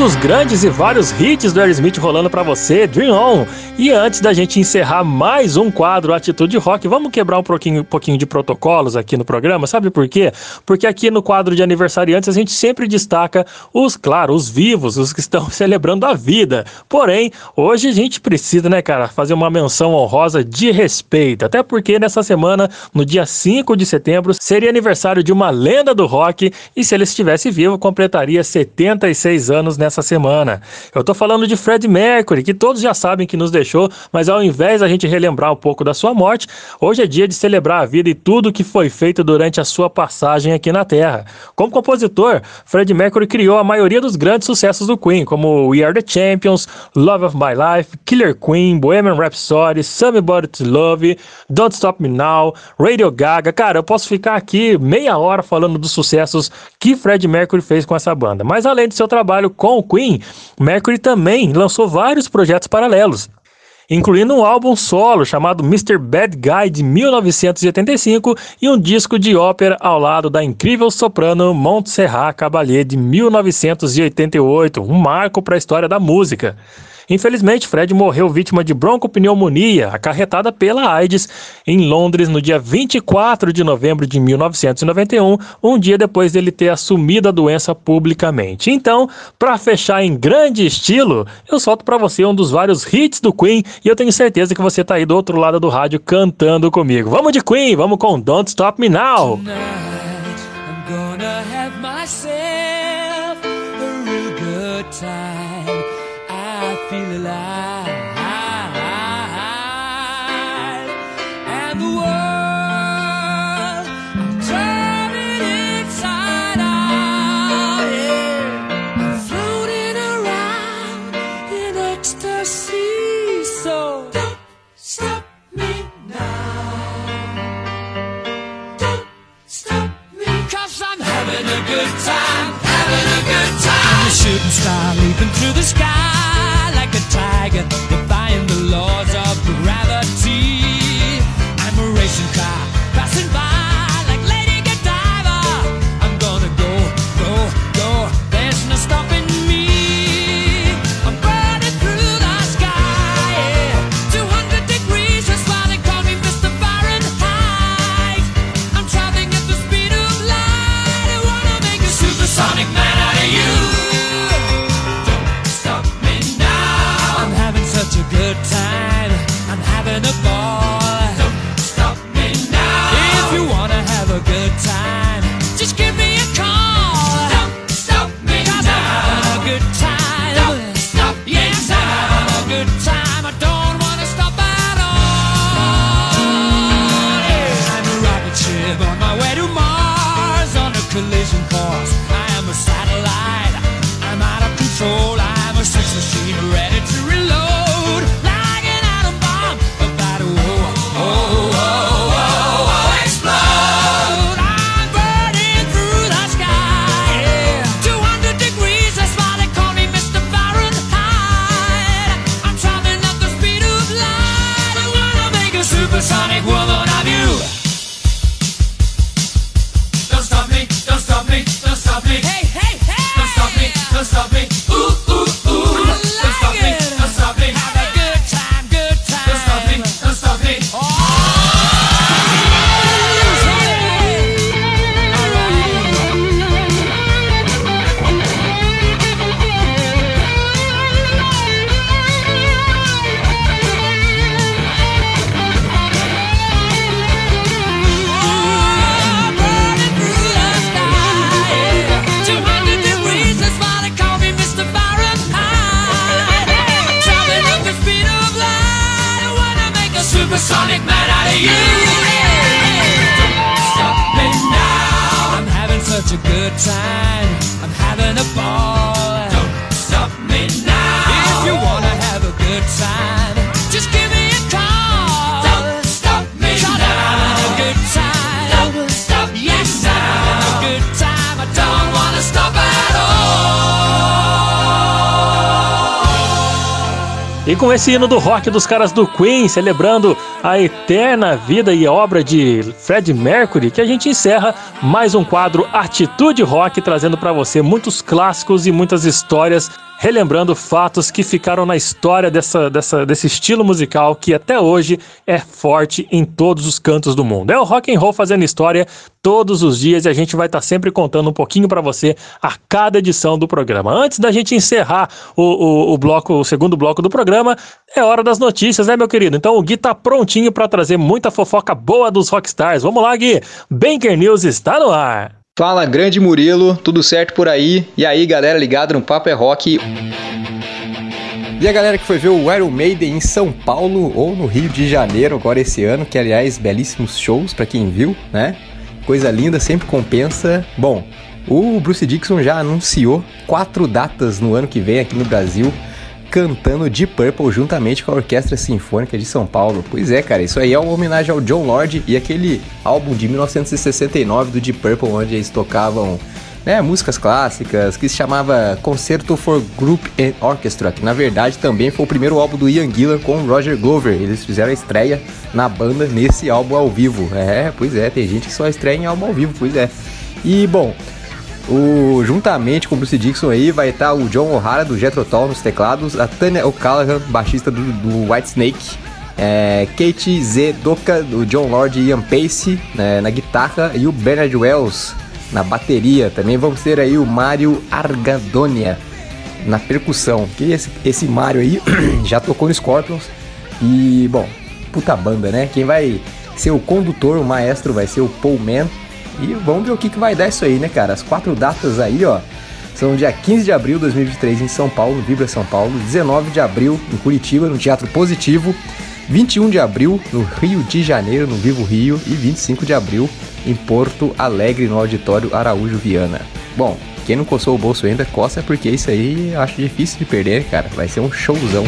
Dos grandes e vários hits do Aerosmith rolando para você, Dream On. E antes da gente encerrar mais um quadro Atitude Rock, vamos quebrar um pouquinho, um pouquinho de protocolos aqui no programa, sabe por quê? Porque aqui no quadro de aniversariantes a gente sempre destaca os, claro, os vivos, os que estão celebrando a vida. Porém, hoje a gente precisa, né, cara, fazer uma menção honrosa de respeito, até porque nessa semana, no dia 5 de setembro, seria aniversário de uma lenda do rock e se ele estivesse vivo, completaria 76 anos nessa nessa semana. Eu tô falando de Fred Mercury, que todos já sabem que nos deixou, mas ao invés da gente relembrar um pouco da sua morte, hoje é dia de celebrar a vida e tudo que foi feito durante a sua passagem aqui na Terra. Como compositor, Fred Mercury criou a maioria dos grandes sucessos do Queen, como We Are the Champions, Love of My Life, Killer Queen, Bohemian Rhapsody, Somebody to Love, Don't Stop Me Now, Radio Gaga. Cara, eu posso ficar aqui meia hora falando dos sucessos que Fred Mercury fez com essa banda. Mas além do seu trabalho com o Queen, Mercury também lançou vários projetos paralelos, incluindo um álbum solo chamado Mr. Bad Guy de 1985 e um disco de ópera ao lado da incrível soprano Montserrat Caballé de 1988, um marco para a história da música. Infelizmente, Fred morreu vítima de broncopneumonia acarretada pela AIDS em Londres no dia 24 de novembro de 1991, um dia depois dele ter assumido a doença publicamente. Então, para fechar em grande estilo, eu solto para você um dos vários hits do Queen e eu tenho certeza que você tá aí do outro lado do rádio cantando comigo. Vamos de Queen, vamos com Don't Stop Me Now. Tonight, time. Feel alive. And the world, I'm turning inside out. Yeah. I'm floating around in ecstasy. So don't stop me now. Don't stop me. Cause I'm having a good time, having a good time. I'm a shooting star leaping through the sky tiger, defying the laws of gravity. I'm a racing car passing by com esse hino do rock dos caras do Queen, celebrando a eterna vida e obra de Fred Mercury, que a gente encerra mais um quadro Atitude Rock, trazendo para você muitos clássicos e muitas histórias, relembrando fatos que ficaram na história dessa, dessa, desse estilo musical que até hoje é forte em todos os cantos do mundo. É o rock and roll fazendo história todos os dias e a gente vai estar sempre contando um pouquinho para você a cada edição do programa. Antes da gente encerrar o, o, o bloco, o segundo bloco do programa, é hora das notícias, né, meu querido? Então o Gui tá prontinho para trazer muita fofoca boa dos rockstars. Vamos lá, Gui. Banker News está no ar. Fala, grande Murilo, tudo certo por aí? E aí, galera ligada no Papo é Rock. E a galera que foi ver o Iron Maiden em São Paulo ou no Rio de Janeiro agora esse ano, que aliás, belíssimos shows para quem viu, né? Coisa linda, sempre compensa. Bom, o Bruce Dixon já anunciou quatro datas no ano que vem aqui no Brasil, cantando Deep Purple juntamente com a Orquestra Sinfônica de São Paulo. Pois é, cara, isso aí é uma homenagem ao John Lord e aquele álbum de 1969 do Deep Purple, onde eles tocavam né, músicas clássicas, que se chamava Concerto for Group and Orchestra, que na verdade também foi o primeiro álbum do Ian Gillan com Roger Glover. Eles fizeram a estreia na banda nesse álbum ao vivo. É, pois é, tem gente que só estreia em álbum ao vivo, pois é. E bom, O, juntamente com o Bruce Dixon aí vai estar o John O'Hara do Jethro Tull nos teclados, a Tanya O'Callaghan, baixista do, do White Snake, é, Kate Z. Doka, do John Lord e Ian Pace né, na guitarra e o Bernard Wells na bateria. Também vamos ter aí o Mário Argadonia na percussão. Que esse, esse aí já tocou no Scorpions e, bom, puta banda, né? Quem vai ser o condutor, o maestro, vai ser o Paul Mann. E vamos ver o que, que vai dar isso aí, né, cara? As quatro datas aí, ó. São dia 15 de abril de 2023 em São Paulo, no Vibra São Paulo. 19 de abril em Curitiba, no Teatro Positivo. 21 de abril no Rio de Janeiro, no Vivo Rio. E 25 de abril em Porto Alegre, no Auditório Araújo Viana. Bom, quem não coçou o bolso ainda, coça, porque isso aí eu acho difícil de perder, cara. Vai ser um showzão.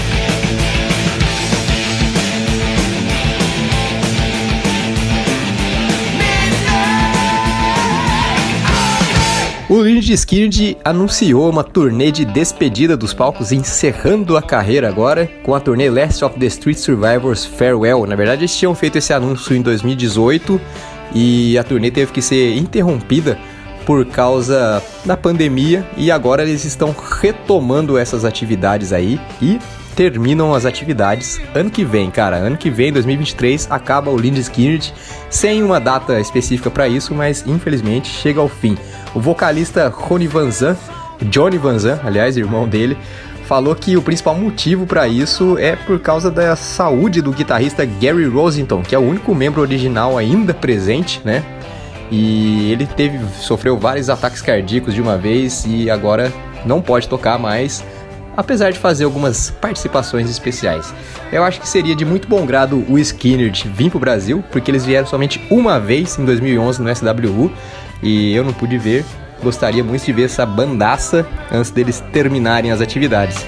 O Lynyrd Skynyrd anunciou uma turnê de despedida dos palcos, encerrando a carreira agora com a turnê Last of the Street Survivors Farewell. Na verdade, eles tinham feito esse anúncio em 2018 e a turnê teve que ser interrompida por causa da pandemia e agora eles estão retomando essas atividades aí e terminam as atividades ano que vem, cara. Ano que vem, 2023, acaba o Lynyrd Skynyrd sem uma data específica para isso, mas infelizmente chega ao fim. O vocalista Rony Van Zan, Johnny Van Zan, aliás, irmão dele, falou que o principal motivo para isso é por causa da saúde do guitarrista Gary Rosenthal, que é o único membro original ainda presente, né? E ele teve sofreu vários ataques cardíacos de uma vez e agora não pode tocar mais, apesar de fazer algumas participações especiais. Eu acho que seria de muito bom grado o Skinner vir pro Brasil, porque eles vieram somente uma vez em 2011 no SWU e eu não pude ver. Gostaria muito de ver essa bandaça antes deles terminarem as atividades.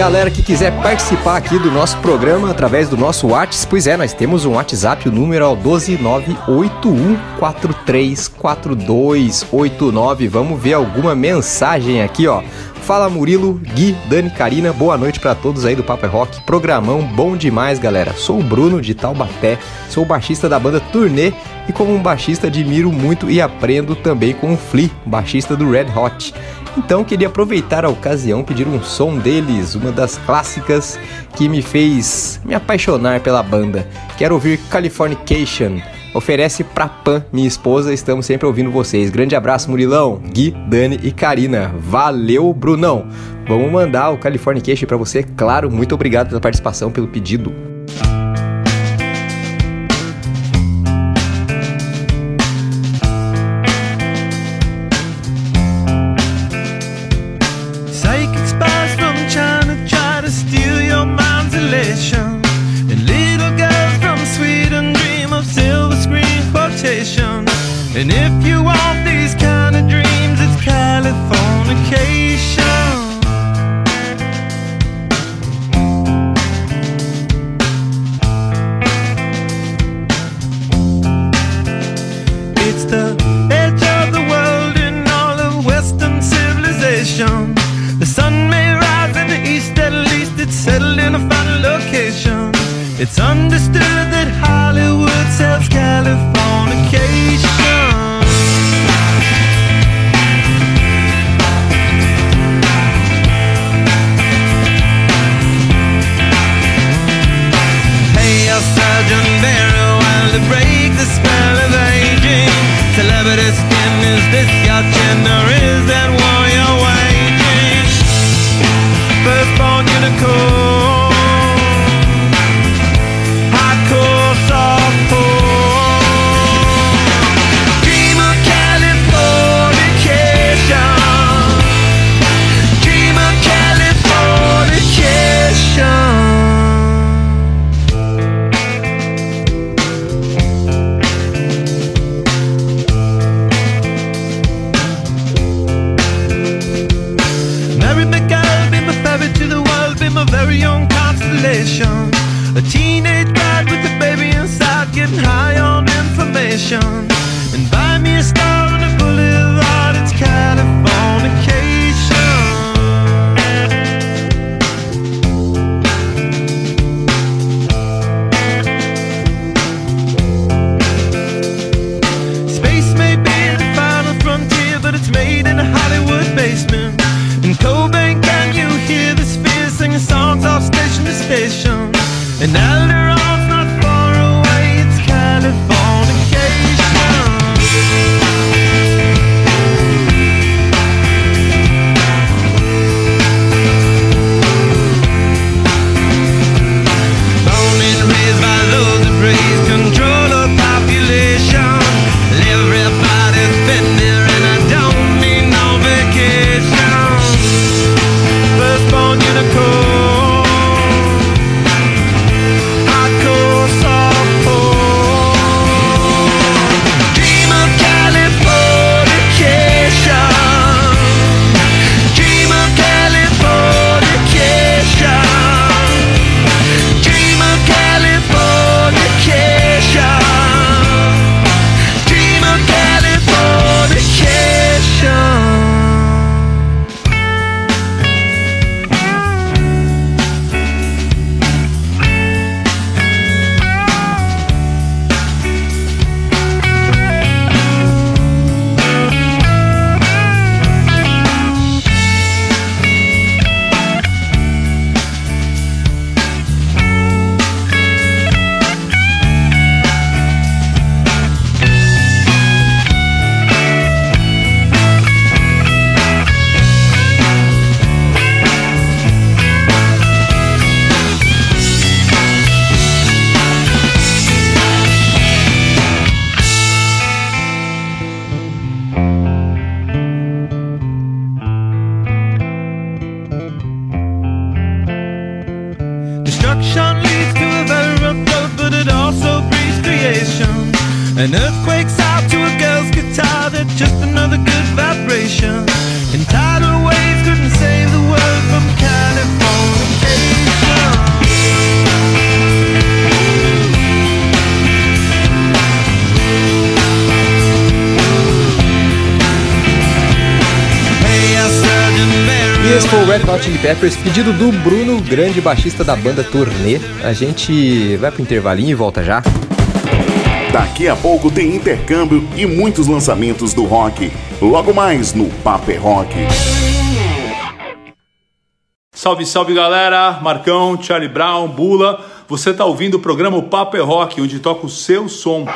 Galera que quiser participar aqui do nosso programa através do nosso WhatsApp, pois é, nós temos um WhatsApp, o número é o 12981434289. Vamos ver alguma mensagem aqui, ó. Fala Murilo, Gui, Dani, Karina, boa noite para todos aí do Papo é Rock. Programão bom demais, galera. Sou o Bruno de Taubaté, sou baixista da banda Turnê e como um baixista admiro muito e aprendo também com o Flea, baixista do Red Hot. Então queria aproveitar a ocasião pedir um som deles, uma das clássicas que me fez me apaixonar pela banda. Quero ouvir Californication. Oferece pra Pan, minha esposa, estamos sempre ouvindo vocês. Grande abraço, Murilão, Gui, Dani e Karina. Valeu, Brunão. Vamos mandar o Californication pra você, claro. Muito obrigado pela participação, pelo pedido. Pedido do Bruno, grande baixista da banda Turnê. A gente vai pro intervalinho e volta já. Daqui a pouco tem intercâmbio e muitos lançamentos do rock. Logo mais no Paper Rock. Salve, salve galera! Marcão, Charlie Brown, Bula. Você tá ouvindo o programa é Rock, onde toca o seu som.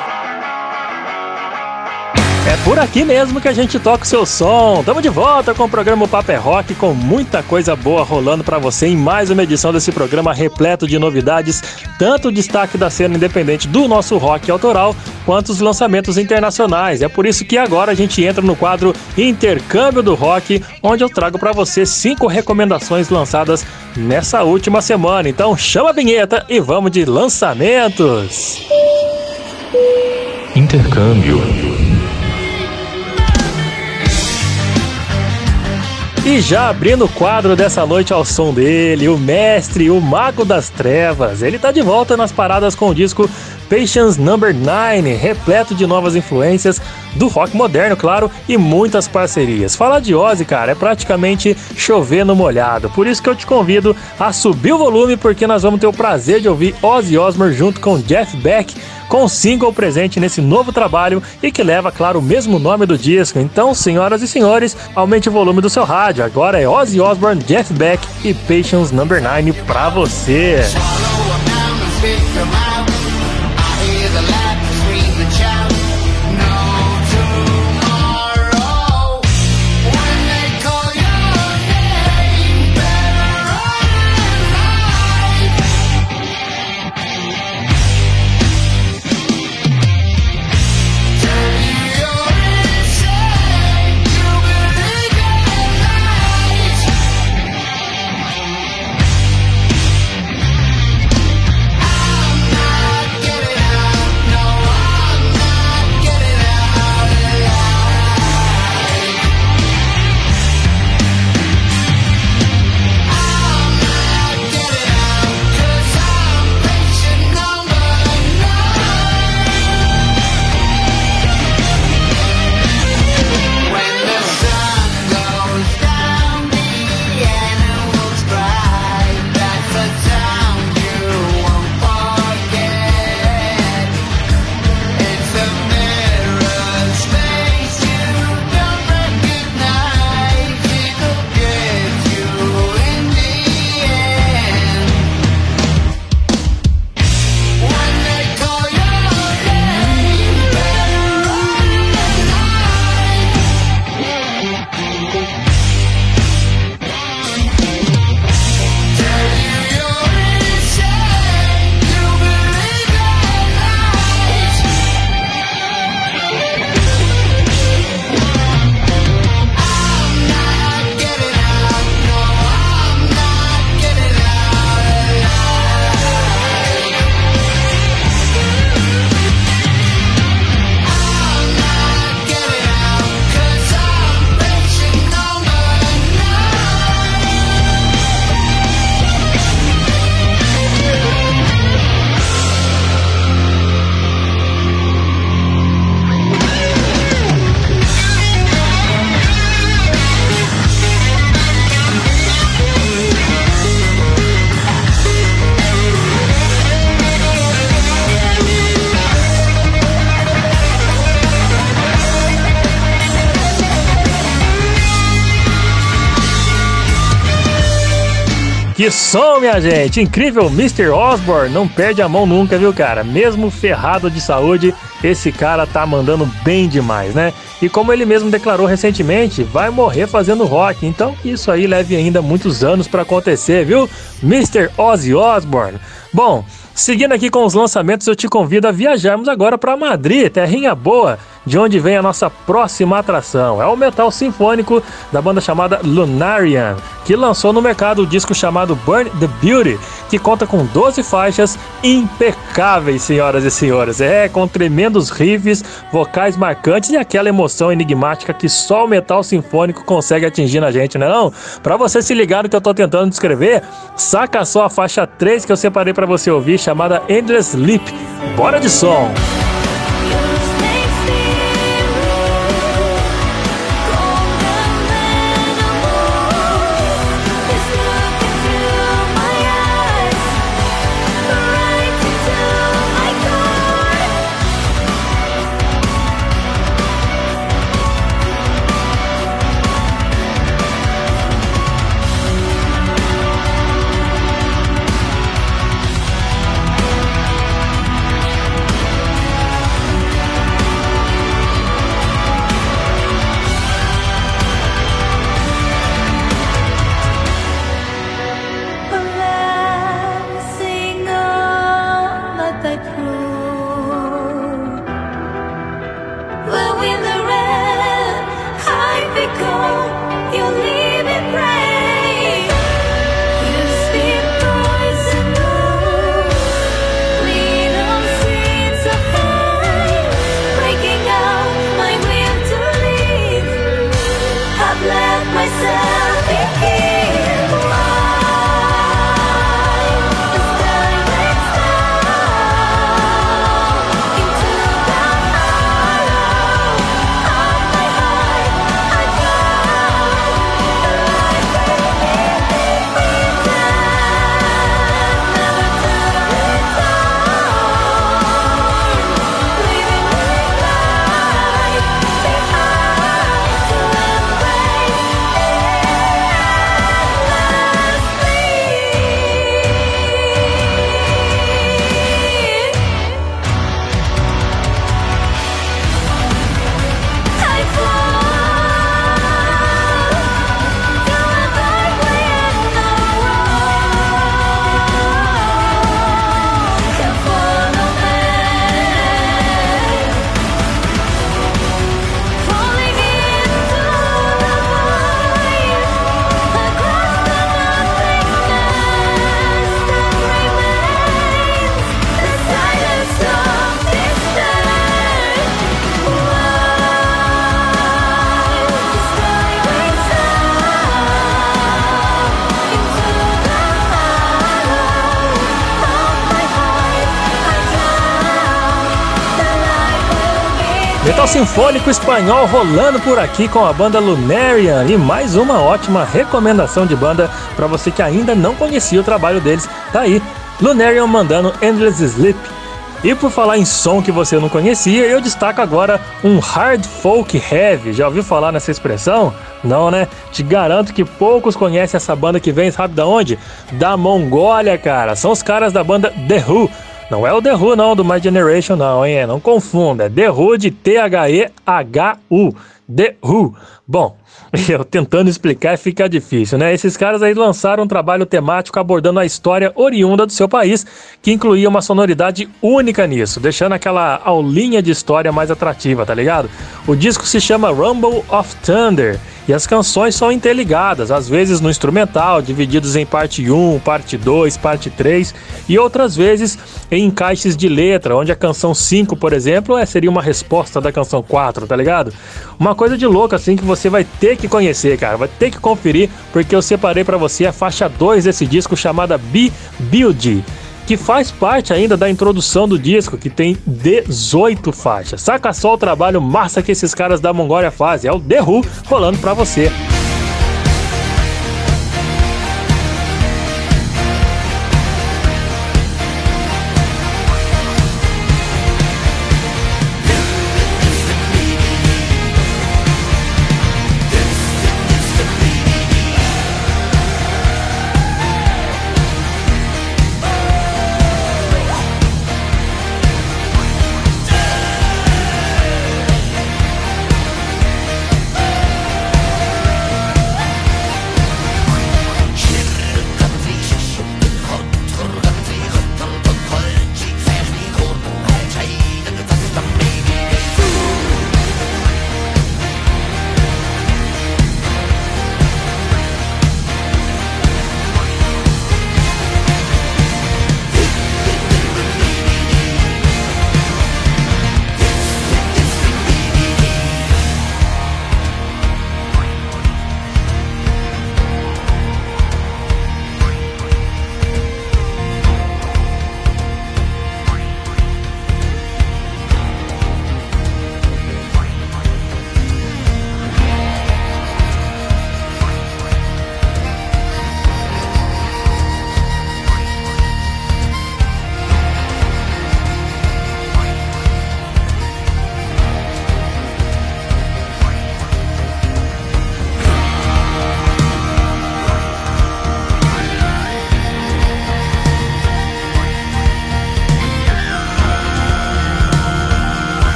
É por aqui mesmo que a gente toca o seu som. Tamo de volta com o programa Papo é Rock, com muita coisa boa rolando pra você em mais uma edição desse programa repleto de novidades, tanto o destaque da cena independente do nosso rock autoral, quanto os lançamentos internacionais. É por isso que agora a gente entra no quadro Intercâmbio do Rock, onde eu trago pra você cinco recomendações lançadas nessa última semana. Então chama a vinheta e vamos de lançamentos. Intercâmbio. E já abrindo o quadro dessa noite ao som dele, o mestre, o mago das trevas. Ele tá de volta nas paradas com o disco Patience Number 9, repleto de novas influências do rock moderno, claro, e muitas parcerias. Falar de Ozzy, cara, é praticamente chover no molhado. Por isso que eu te convido a subir o volume, porque nós vamos ter o prazer de ouvir Ozzy Osbourne junto com Jeff Beck com single presente nesse novo trabalho e que leva, claro, o mesmo nome do disco. Então, senhoras e senhores, aumente o volume do seu rádio. Agora é Ozzy Osbourne, Jeff Beck e Patience Number 9 pra você. Que som, minha gente! Incrível, Mr. Osborne não perde a mão nunca, viu, cara? Mesmo ferrado de saúde, esse cara tá mandando bem demais, né? E como ele mesmo declarou recentemente, vai morrer fazendo rock, então isso aí leve ainda muitos anos pra acontecer, viu? Mr. Ozzy Osbourne. Bom, seguindo aqui com os lançamentos, eu te convido a viajarmos agora para Madrid, terrinha boa, de onde vem a nossa próxima atração. É o metal sinfônico da banda chamada Lunarian, que lançou no mercado o disco chamado Burn the Beauty, que conta com 12 faixas impecáveis, senhoras e senhores. É, com tremendos riffs, vocais marcantes e aquela emoção enigmática que só o metal sinfônico consegue atingir na gente, não é não? Pra você se ligar no que eu tô tentando descrever, saca só a faixa 3 que eu separei para você ouvir, chamada Endless Sleep. Bora de som! Sinfônico espanhol rolando por aqui com a banda Lunarian e mais uma ótima recomendação de banda para você que ainda não conhecia o trabalho deles. Tá aí, Lunarian mandando Endless Sleep. E por falar em som que você não conhecia, eu destaco agora um hard folk heavy. Já ouviu falar nessa expressão? Não, né? Te garanto que poucos conhecem essa banda que vem, sabe da onde? Da Mongólia, cara. São os caras da banda The Who. Não é o The Who, não, do My Generation, não, hein? Não confunda. É The Who de T-H-E-H-U. The Who. Bom, eu tentando explicar fica difícil, né? Esses caras aí lançaram um trabalho temático abordando a história oriunda do seu país, que incluía uma sonoridade única nisso, deixando aquela aulinha de história mais atrativa, tá ligado? O disco se chama Rumble of Thunder e as canções são interligadas, às vezes no instrumental, divididos em parte 1, parte 2, parte 3 e outras vezes em encaixes de letra, onde a canção 5, por exemplo, é, seria uma resposta da canção 4, tá ligado? Uma coisa de louco assim que você vai ter que conhecer, cara, vai ter que conferir, porque eu separei pra você a faixa 2 desse disco chamada Be Build que faz parte ainda da introdução do disco, que tem 18 faixas. Saca só o trabalho massa que esses caras da Mongólia fazem, é o The Who rolando pra você.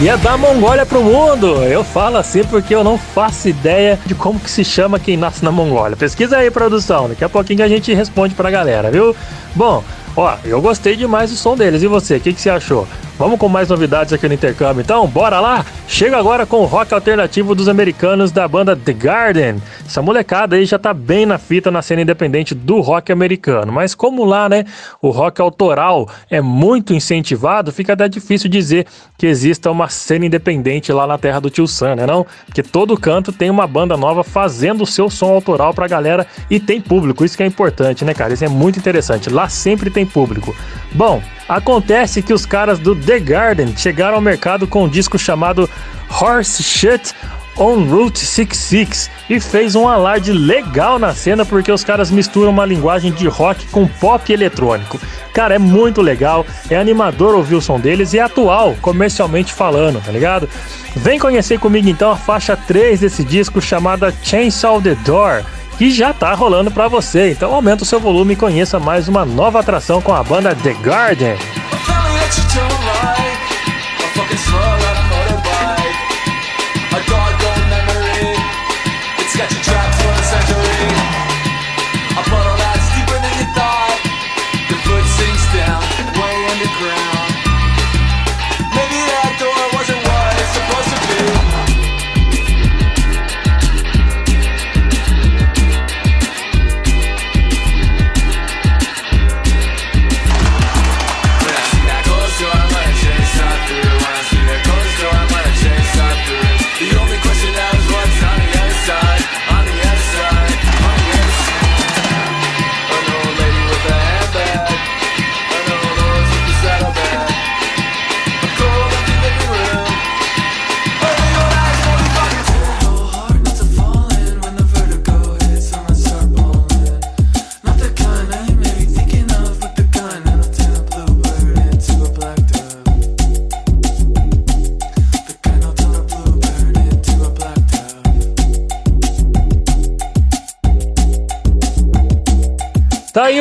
E é da Mongólia pro mundo. Eu falo assim porque eu não faço ideia de como que se chama quem nasce na Mongólia. Pesquisa aí, produção. Daqui a pouquinho a gente responde pra galera, viu? Bom, ó, eu gostei demais do som deles. E você, o que, que você achou? Vamos com mais novidades aqui no intercâmbio, então? Bora lá? Chega agora com o rock alternativo dos americanos da banda The Garden. Essa molecada aí já tá bem na fita na cena independente do rock americano, mas como lá, né, o rock autoral é muito incentivado, fica até difícil dizer que exista uma cena independente lá na terra do tio Sam, né não? Porque todo canto tem uma banda nova fazendo o seu som autoral pra galera e tem público, isso que é importante, né, cara? Isso é muito interessante. Lá sempre tem público. Bom, Acontece que os caras do The Garden chegaram ao mercado com um disco chamado Horse Shit on Route 66 e fez um alarde legal na cena porque os caras misturam uma linguagem de rock com pop eletrônico. Cara, é muito legal, é animador ouvir o som deles e é atual, comercialmente falando, tá ligado? Vem conhecer comigo então a faixa 3 desse disco chamada Chainsaw the Door que já tá rolando para você. Então aumenta o seu volume e conheça mais uma nova atração com a banda The Garden.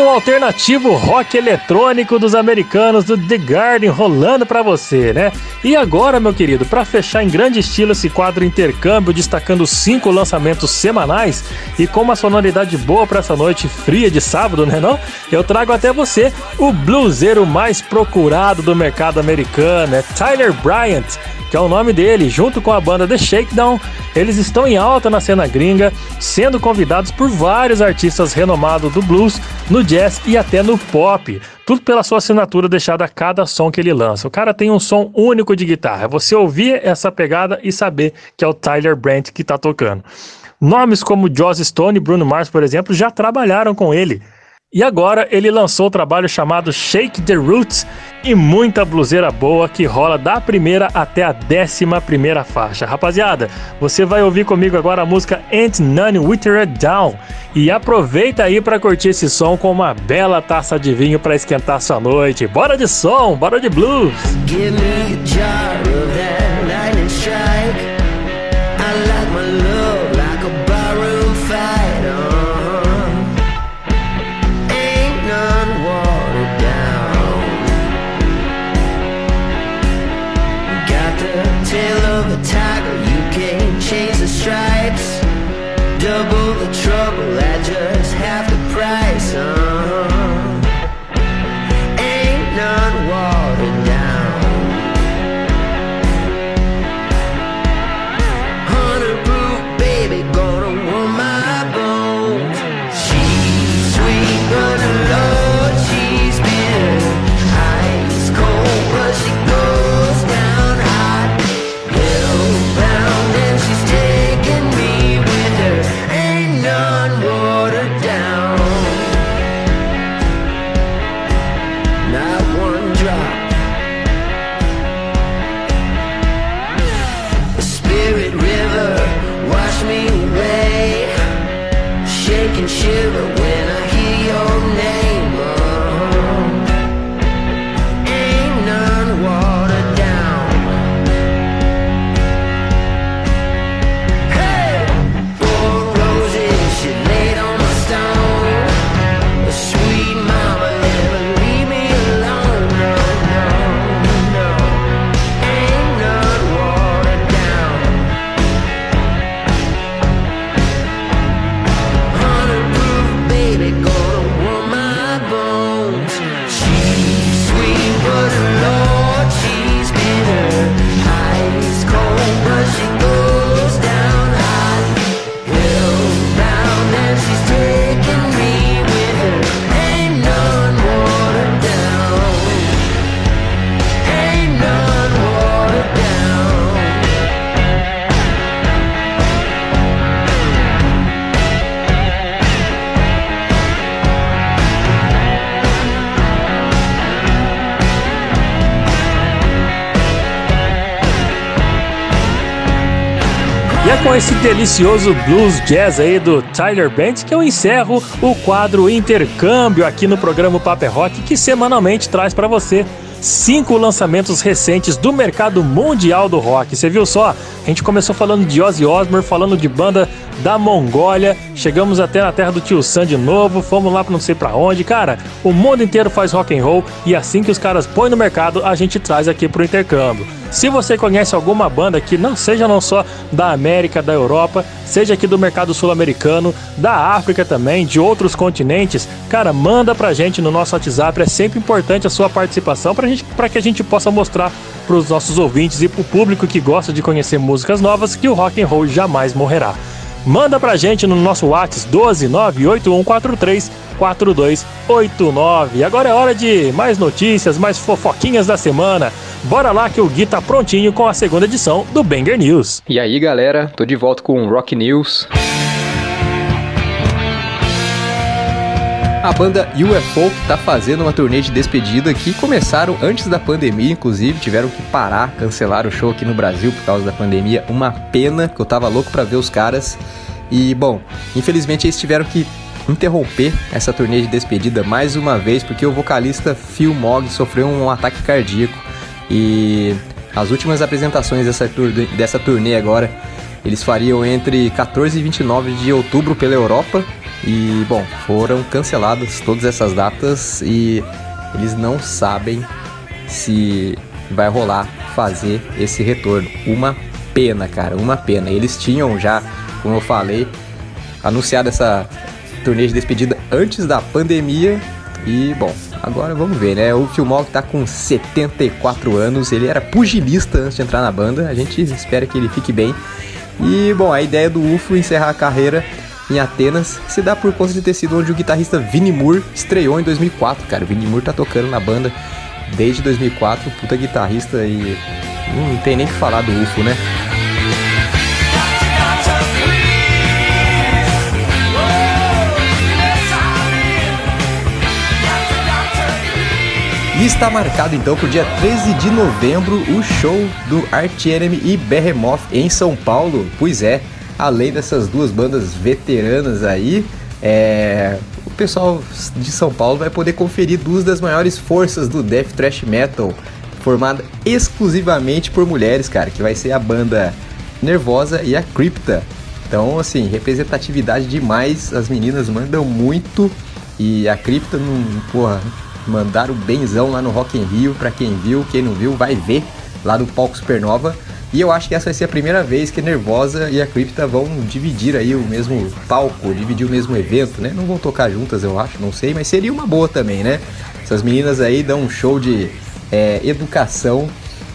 Alternativo rock eletrônico dos americanos do The Garden rolando pra você, né? E agora, meu querido, pra fechar em grande estilo esse quadro intercâmbio destacando cinco lançamentos semanais e com uma sonoridade boa pra essa noite fria de sábado, né não? Eu trago até você o bluseiro mais procurado do mercado americano, é Tyler Bryant que é o nome dele, junto com a banda The Shakedown, eles estão em alta na cena gringa, sendo convidados por vários artistas renomados do blues, no jazz e até no pop. Tudo pela sua assinatura deixada a cada som que ele lança. O cara tem um som único de guitarra. É você ouvir essa pegada e saber que é o Tyler Brent que está tocando. Nomes como Joss Stone e Bruno Mars, por exemplo, já trabalharam com ele. E agora ele lançou o trabalho chamado Shake the Roots e muita bluseira boa que rola da primeira até a décima primeira faixa. Rapaziada, você vai ouvir comigo agora a música Ain't None Withered Down e aproveita aí para curtir esse som com uma bela taça de vinho para esquentar sua noite. Bora de som, bora de blues. Give me a jar of that delicioso blues jazz aí do Tyler Bent que eu encerro o quadro Intercâmbio aqui no programa Paper Rock, que semanalmente traz para você cinco lançamentos recentes do mercado mundial do rock. Você viu só? A gente começou falando de Ozzy Osbourne, falando de banda da Mongólia, chegamos até na terra do Tio Sam de novo, fomos lá para não sei para onde. Cara, o mundo inteiro faz rock and roll e assim que os caras põem no mercado, a gente traz aqui pro intercâmbio. Se você conhece alguma banda que não seja não só da América, da Europa, seja aqui do mercado sul-americano, da África também, de outros continentes, cara, manda pra gente no nosso WhatsApp. É sempre importante a sua participação pra, gente, que a gente possa mostrar pros nossos ouvintes e pro público que gosta de conhecer músicas novas que o rock and roll jamais morrerá. Manda pra gente no nosso WhatsApp 12 98143 4289. Agora é hora de mais notícias, mais fofoquinhas da semana. Bora lá que o Gui tá prontinho com a segunda edição do Banger News. E aí, galera, tô de volta com o Rock News. A banda UFO que tá fazendo uma turnê de despedida que começaram antes da pandemia, inclusive tiveram que parar, cancelar o show aqui no Brasil por causa da pandemia. Uma pena, que eu tava louco pra ver os caras. E bom, infelizmente eles tiveram que interromper essa turnê de despedida mais uma vez porque o vocalista Phil Mogg sofreu um ataque cardíaco e as últimas apresentações dessa, turnê, dessa turnê agora eles fariam entre 14 e 29 de outubro pela Europa e bom, foram canceladas todas essas datas e eles não sabem se vai rolar fazer esse retorno. Uma pena, cara, uma pena. Eles tinham já, como eu falei, anunciado essa turnê de despedida antes da pandemia. E, bom, agora vamos ver, né? O Filmog tá com 74 anos, ele era pugilista antes de entrar na banda. A gente espera que ele fique bem. E, bom, a ideia do UFO encerrar a carreira em Atenas se dá por conta de ter sido onde o guitarrista Vinnie Moore estreou em 2004, cara. O Vinnie Moore tá tocando na banda desde 2004, puta guitarrista e não tem nem que falar do UFO, né? E está marcado então para o dia 13 de novembro o show do Arch Enemy e Behemoth em São Paulo. Pois é, além dessas duas bandas veteranas aí, é, o pessoal de São Paulo vai poder conferir duas das maiores forças do death thrash metal, formada exclusivamente por mulheres, cara, que vai ser a banda Nervosa e a Crypta. Então, assim, representatividade demais, as meninas mandam muito e a Crypta não, porra, mandaram benzão lá no Rock in Rio, pra quem viu, quem não viu, vai ver lá no palco Supernova. E eu acho que essa vai ser a primeira vez que Nervosa e a Crypta vão dividir aí o mesmo palco, dividir o mesmo evento, né? Não vão tocar juntas, eu acho, não sei, mas seria uma boa também, né? Essas meninas aí dão um show de é, educação,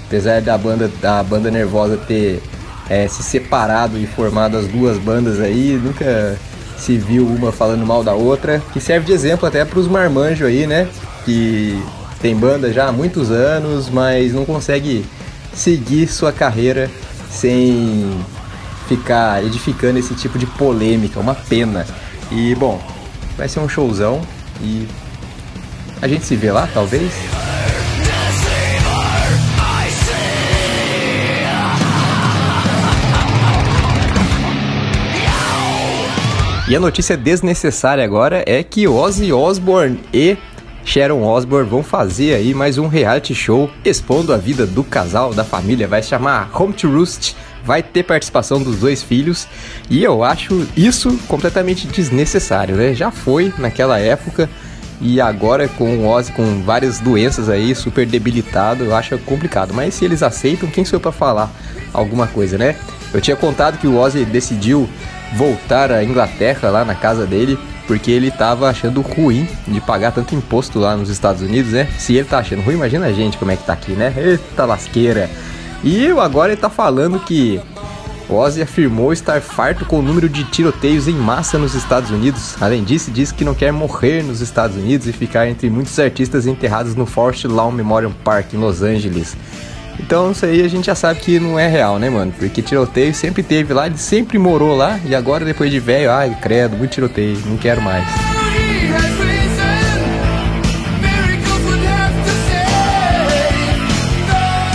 apesar da banda, da banda Nervosa ter é, se separado e formado as duas bandas aí, nunca se viu uma falando mal da outra, que serve de exemplo até para os marmanjos aí, né? Que tem banda já há muitos anos, mas não consegue seguir sua carreira sem ficar edificando esse tipo de polêmica, uma pena. E bom, vai ser um showzão e a gente se vê lá, talvez. E a notícia desnecessária agora é que Ozzy Osbourne e Sharon Osbourne vão fazer aí mais um reality show expondo a vida do casal, da família. Vai se chamar Home to Roost. Vai ter participação dos dois filhos. E eu acho isso completamente desnecessário, né? Já foi naquela época. E agora com o Ozzy com várias doenças aí, super debilitado, eu acho complicado. Mas se eles aceitam, quem sou eu pra falar alguma coisa, né? Eu tinha contado que o Ozzy decidiu voltar à Inglaterra, lá na casa dele, porque ele tava achando ruim de pagar tanto imposto lá nos Estados Unidos, né? Se ele tá achando ruim, imagina a gente como é que tá aqui, né? Eita lasqueira! E agora ele tá falando que Ozzy afirmou estar farto com o número de tiroteios em massa nos Estados Unidos. Além disso, diz que não quer morrer nos Estados Unidos e ficar entre muitos artistas enterrados no Forest Lawn Memorial Park em Los Angeles. Então isso aí a gente já sabe que não é real, né, mano? Porque tiroteio sempre teve lá, ele sempre morou lá e agora depois de velho, ai, credo, muito tiroteio, não quero mais.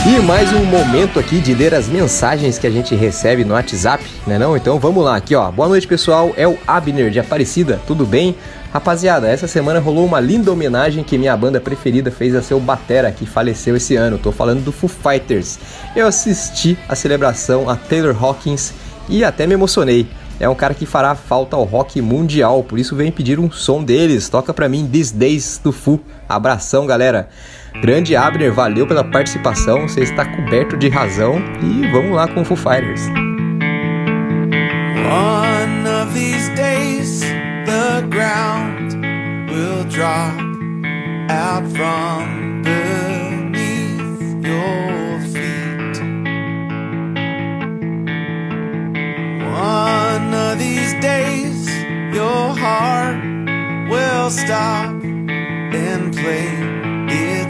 E mais um momento aqui de ler as mensagens que a gente recebe no WhatsApp, né não? Então vamos lá aqui, ó. Boa noite, pessoal. É o Abner de Aparecida. Tudo bem? Rapaziada, essa semana rolou uma linda homenagem que minha banda preferida fez a seu batera que faleceu esse ano. Tô falando do Foo Fighters. Eu assisti a celebração a Taylor Hawkins e até me emocionei. É um cara que fará falta ao rock mundial, por isso vem pedir um som deles. Toca pra mim These Days do Foo. Abração, galera. Grande Abner, valeu pela participação. Você está coberto de razão e vamos lá com o Foo Fighters. One ground will drop out from beneath your feet. One of these days, your heart will stop and play its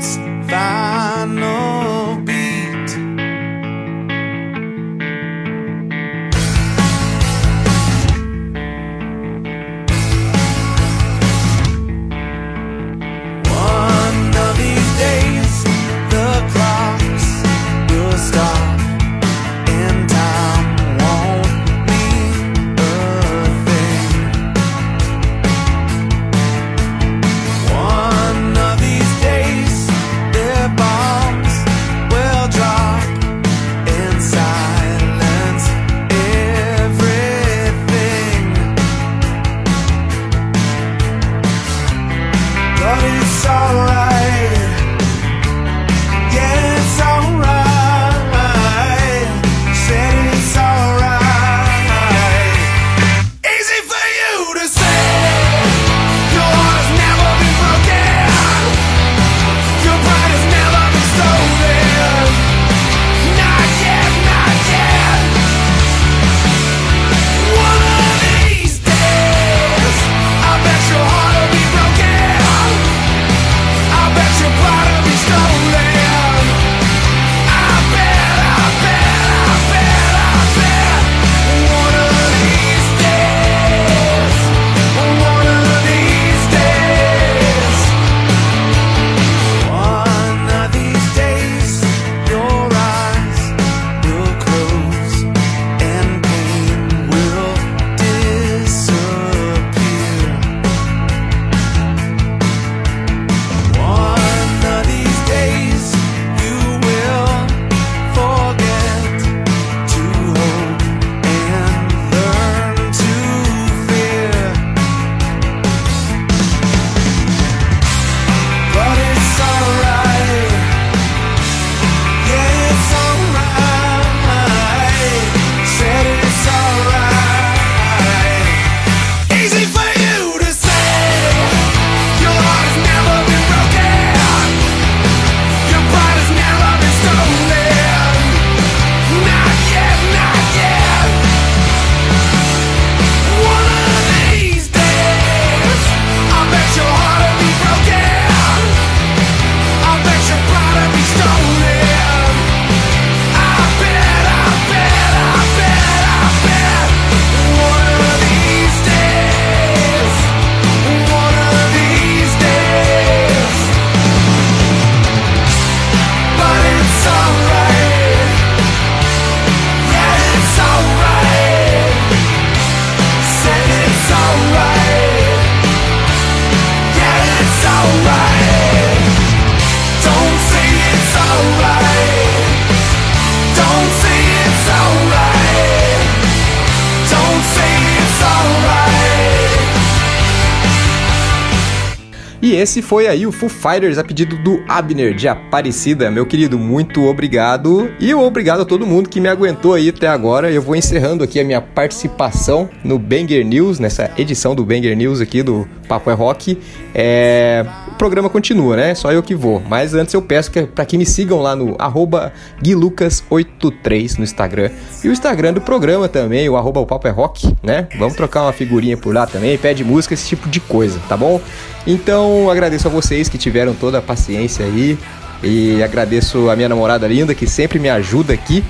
esse foi aí o Foo Fighters a pedido do Abner de Aparecida. Meu querido, muito obrigado. E obrigado a todo mundo que me aguentou aí até agora. Eu vou encerrando aqui a minha participação no Banger News, nessa edição do Banger News aqui do Papo é Rock. É... Programa continua, né? Só eu que vou. Mas antes eu peço que, para que me sigam lá no arroba guilucas83 no Instagram. E o Instagram do programa também, o arroba o Papo é Rock, né? Vamos trocar uma figurinha por lá também, pede música, esse tipo de coisa, tá bom? Então agradeço a vocês que tiveram toda a paciência aí. E agradeço a minha namorada linda que sempre me ajuda aqui.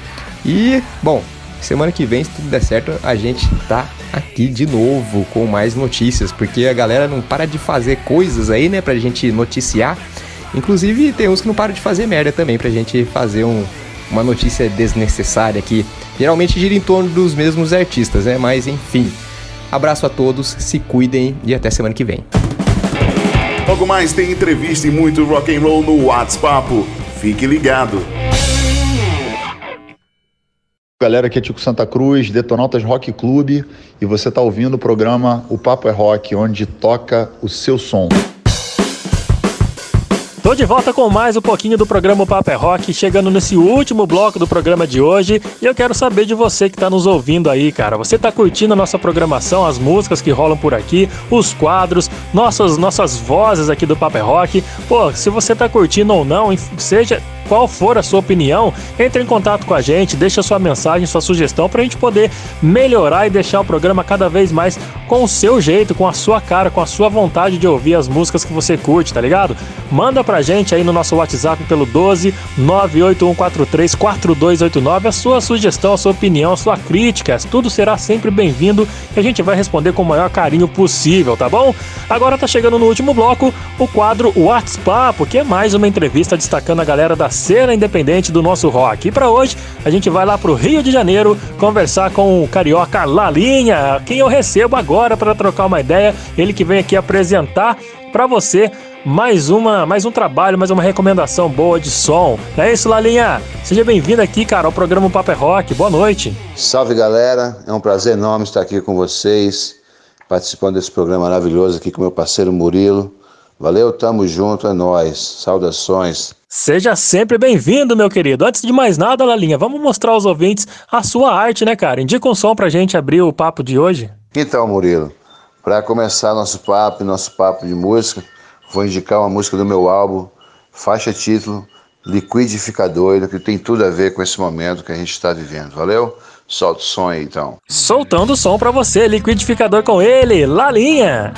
E, bom, semana que vem, se tudo der certo, a gente tá aqui de novo com mais notícias, porque a galera não para de fazer coisas aí, né, pra gente noticiar. Inclusive, tem uns que não param de fazer merda também pra gente fazer um, uma notícia desnecessária aqui. Geralmente gira em torno dos mesmos artistas, né? Mas enfim. Abraço a todos, se cuidem e até semana que vem. Logo mais tem entrevista e muito rock and roll no WhatsApp. Fique ligado. Galera, aqui é Tico Santa Cruz, Detonautas Rock Clube, e você tá ouvindo o programa O Papo é Rock, onde toca o seu som. Tô de volta com mais um pouquinho do programa Papo é Rock, chegando nesse último bloco do programa de hoje. E eu quero saber de você que tá nos ouvindo aí, cara. Você tá curtindo a nossa programação, as músicas que rolam por aqui, os quadros, nossas, nossas vozes aqui do Papo é Rock? Pô, se você tá curtindo ou não, seja qual for a sua opinião, entre em contato com a gente, deixa sua mensagem, sua sugestão pra gente poder melhorar e deixar o programa cada vez mais com o seu jeito, com a sua cara, com a sua vontade de ouvir as músicas que você curte, tá ligado? Manda pra gente aí no nosso WhatsApp pelo 12 98143 4289 a sua sugestão, a sua opinião, a sua crítica, tudo será sempre bem-vindo e a gente vai responder com o maior carinho possível, tá bom? Agora tá chegando no último bloco o quadro WhatsApp, que é mais uma entrevista destacando a galera da cena independente do nosso rock. E para hoje a gente vai lá pro Rio de Janeiro conversar com o carioca Lalinha, quem eu recebo agora para trocar uma ideia, ele que vem aqui apresentar para você mais uma, mais um trabalho, mais uma recomendação boa de som. É isso, Lalinha? Seja bem-vindo aqui, cara, ao programa Papo é Rock. Boa noite. Salve galera, é um prazer enorme estar aqui com vocês, participando desse programa maravilhoso aqui com meu parceiro Murilo. Valeu, tamo junto, é nóis. Saudações. Seja sempre bem-vindo, meu querido. Antes de mais nada, Lalinha, vamos mostrar aos ouvintes a sua arte, né, cara? Indica um som pra gente abrir o papo de hoje. Então, Murilo, para começar nosso papo, nosso papo de música, vou indicar uma música do meu álbum, faixa título, Liquidifica Doido, que tem tudo a ver com esse momento que a gente está vivendo. Valeu? Solta o som aí, então. Soltando o som pra você, liquidificador com ele, Lalinha.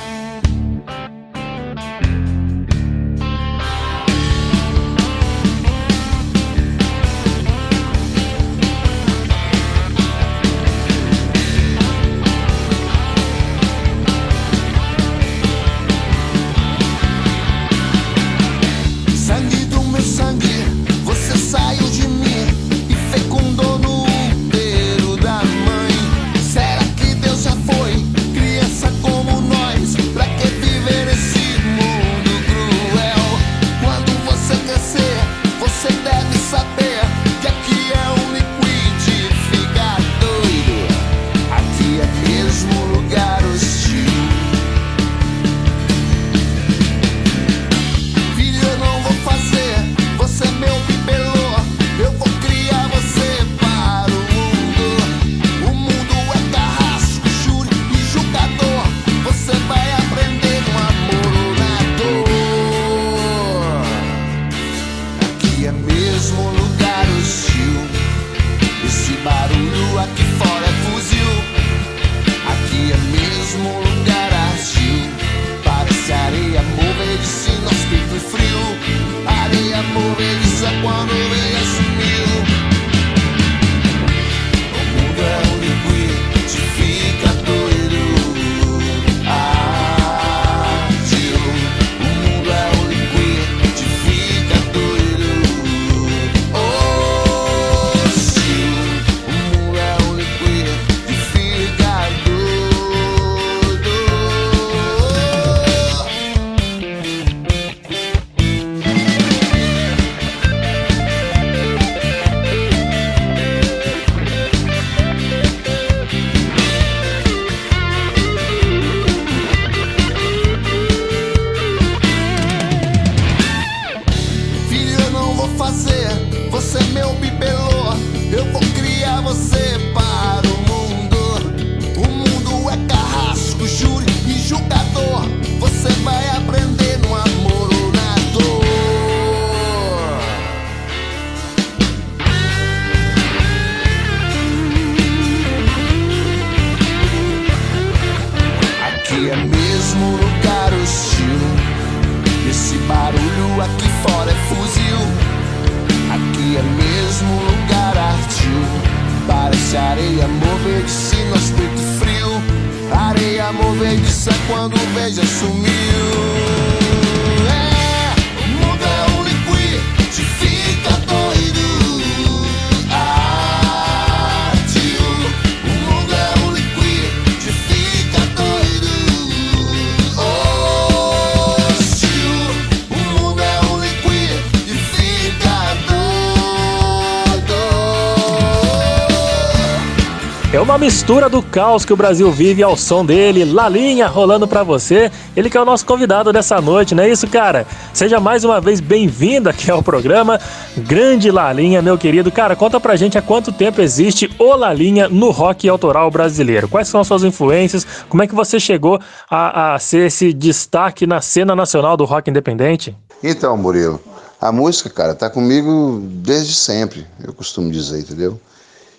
Mistura do caos que o Brasil vive ao som dele, Lalinha rolando pra você. Ele que é o nosso convidado dessa noite, não é isso, cara? Seja mais uma vez bem-vindo aqui ao programa. Grande Lalinha, meu querido. Cara, conta pra gente há quanto tempo existe o Lalinha no rock autoral brasileiro. Quais são as suas influências? Como é que você chegou a, a ser esse destaque na cena nacional do rock independente? Então, Murilo, a música, cara, tá comigo desde sempre, eu costumo dizer, entendeu?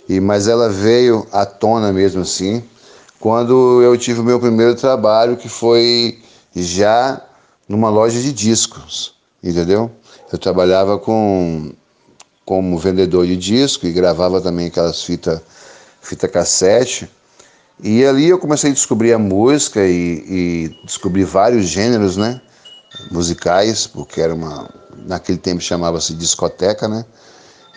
E, mas ela veio à tona mesmo assim, quando eu tive o meu primeiro trabalho, que foi já numa loja de discos, entendeu? Eu trabalhava com como vendedor de disco e gravava também aquelas fitas fita cassete. E ali eu comecei a descobrir a música e, e descobri vários gêneros, né? Musicais, porque era uma. Naquele tempo chamava-se discoteca, né?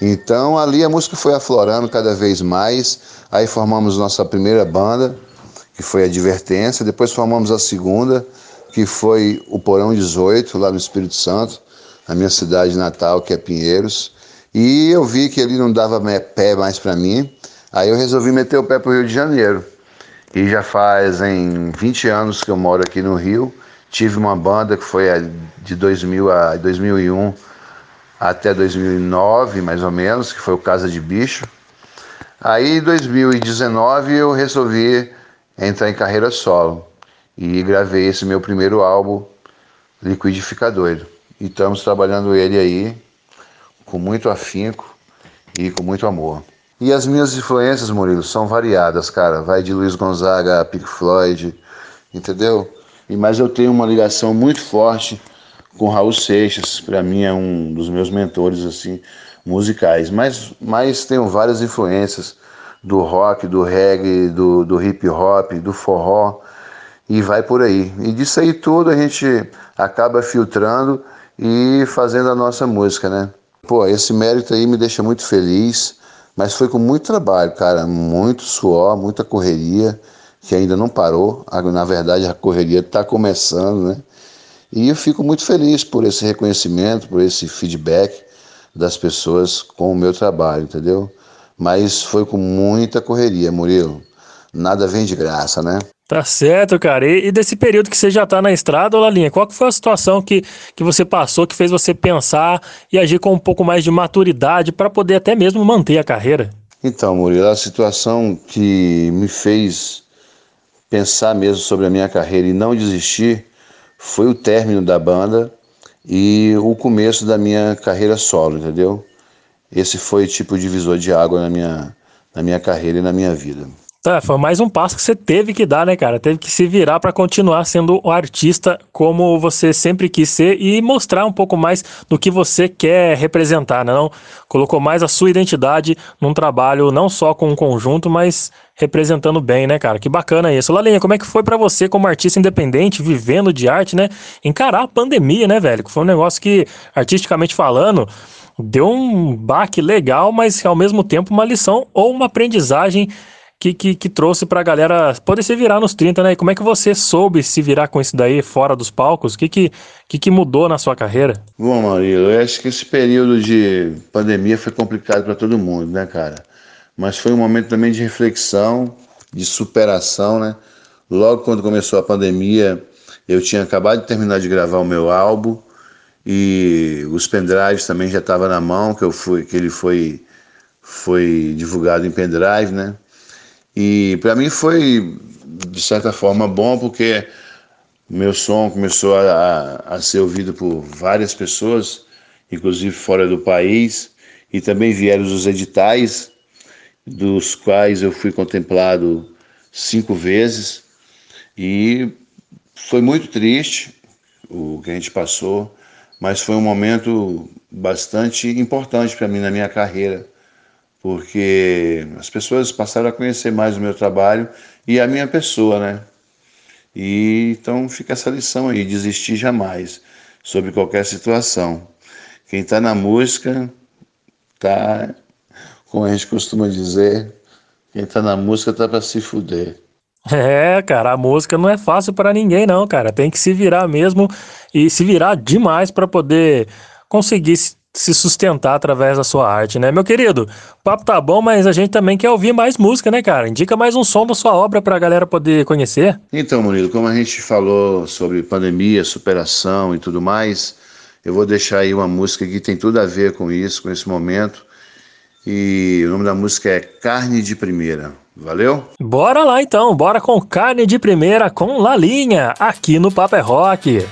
Então ali a música foi aflorando cada vez mais. Aí formamos nossa primeira banda, que foi a Advertência. Depois formamos a segunda, que foi o Porão 18, lá no Espírito Santo, na minha cidade natal, que é Pinheiros. E eu vi que ali não dava pé mais para mim. Aí eu resolvi meter o pé para o Rio de Janeiro. E já fazem 20 anos que eu moro aqui no Rio. Tive uma banda que foi a- de 2000 a 2001 até 2009, mais ou menos, que foi o Casa de Bicho. Aí, em 2019, eu resolvi entrar em carreira solo e gravei esse meu primeiro álbum, Liquidificador. E estamos trabalhando ele aí com muito afinco e com muito amor. E as minhas influências, Murilo, são variadas, cara. Vai de Luiz Gonzaga a Pink Floyd, entendeu? E mas eu tenho uma ligação muito forte com Raul Seixas, para mim é um dos meus mentores assim musicais. Mas mas tenho várias influências do rock, do reggae, do, do hip hop, do forró e vai por aí. E disso aí tudo a gente acaba filtrando e fazendo a nossa música, né? Pô, esse mérito aí me deixa muito feliz, mas foi com muito trabalho, cara, muito suor, muita correria, que ainda não parou. Na verdade, a correria está começando, né? E eu fico muito feliz por esse reconhecimento, por esse feedback das pessoas com o meu trabalho, entendeu? Mas foi com muita correria, Murilo. Nada vem de graça, né? Tá certo, cara. E, e desse período que você já tá na estrada, Lalinha, qual que foi a situação que, que você passou que fez você pensar e agir com um pouco mais de maturidade para poder até mesmo manter a carreira? Então, Murilo, a situação que me fez pensar mesmo sobre a minha carreira e não desistir foi o término da banda e o começo da minha carreira solo, entendeu? Esse foi tipo divisor de água na minha, na minha carreira e na minha vida. Tá, foi mais um passo que você teve que dar, né, cara? Teve que se virar para continuar sendo o artista como você sempre quis ser e mostrar um pouco mais do que você quer representar, né? Não colocou mais a sua identidade num trabalho não só com um conjunto, mas representando bem, né, cara? Que bacana isso. Lalinha, como é que foi para você como artista independente, vivendo de arte, né? Encarar a pandemia, né, velho? Que foi um negócio que artisticamente falando, deu um baque legal, mas ao mesmo tempo uma lição ou uma aprendizagem que, que, que trouxe pra galera poder se virar nos 30, né? E como é que você soube se virar com isso daí fora dos palcos? O que, que, que, que mudou na sua carreira? Bom, Murilo, eu acho que esse período de pandemia foi complicado para todo mundo, né, cara? Mas foi um momento também de reflexão, de superação, né? Logo quando começou a pandemia, eu tinha acabado de terminar de gravar o meu álbum e os pendrives também já estavam na mão, que eu fui, que ele foi foi divulgado em pendrive, né? E para mim foi de certa forma bom porque meu som começou a, a, ser ouvido por várias pessoas, inclusive fora do país, e também vieram os editais, dos quais eu fui contemplado cinco vezes, e foi muito triste o que a gente passou, mas foi um momento bastante importante para mim na minha carreira, porque as pessoas passaram a conhecer mais o meu trabalho e a minha pessoa, né? E então fica essa lição aí, desistir jamais sobre qualquer situação. Quem está na música tá, como a gente costuma dizer, quem está na música tá para se fuder. É, cara, a música não é fácil para ninguém, não, cara. Tem que se virar mesmo e se virar demais para poder conseguir se sustentar através da sua arte, né? Meu querido, o papo tá bom, mas a gente também quer ouvir mais música, né, cara? Indica mais um som da sua obra pra galera poder conhecer. Então, Murilo, como a gente falou sobre pandemia, superação e tudo mais, eu vou deixar aí uma música que tem tudo a ver com isso, com esse momento. E o nome da música é Carne de Primeira. Valeu? Bora lá então, bora com carne de primeira com Lalinha, aqui no Papo é Rock.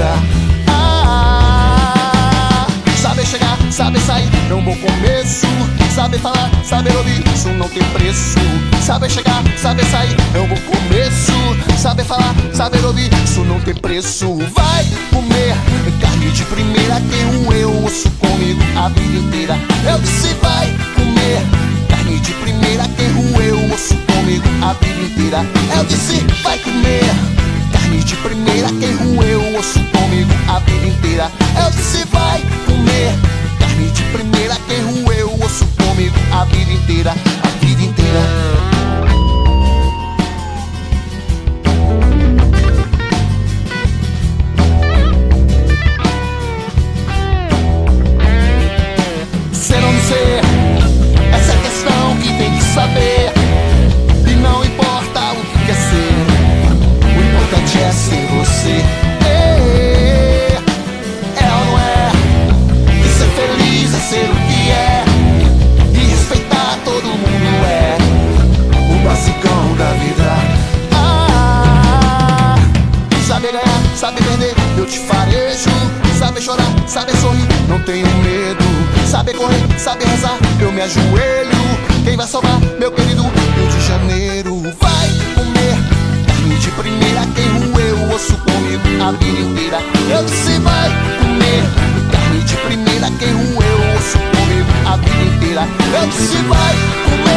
Vida. Ah, saber chegar, saber sair é um bom começo. Saber falar, saber ouvir, isso não tem preço. Saber chegar, saber sair é um bom começo. Saber falar, saber ouvir, isso não tem preço. Vai comer carne de primeira, quem o eu osso comigo a vida inteira. Eu disse vai comer carne de primeira, quem o eu osso comigo a vida inteira. Eu disse vai comer carne de primeira, quem roeu osso comigo a vida inteira. Eu disse vai comer carne de primeira, quem roeu osso comigo a vida inteira, a vida inteira. Ser chorar, saber sorrir, não tenho medo. Saber correr, saber rezar, eu me ajoelho. Quem vai salvar, meu querido Rio de Janeiro? Vai comer carne de primeira, quem roeu osso comigo a vida inteira. Eu disse vai comer carne de primeira, quem roeu osso comigo a vida inteira. Eu disse vai comer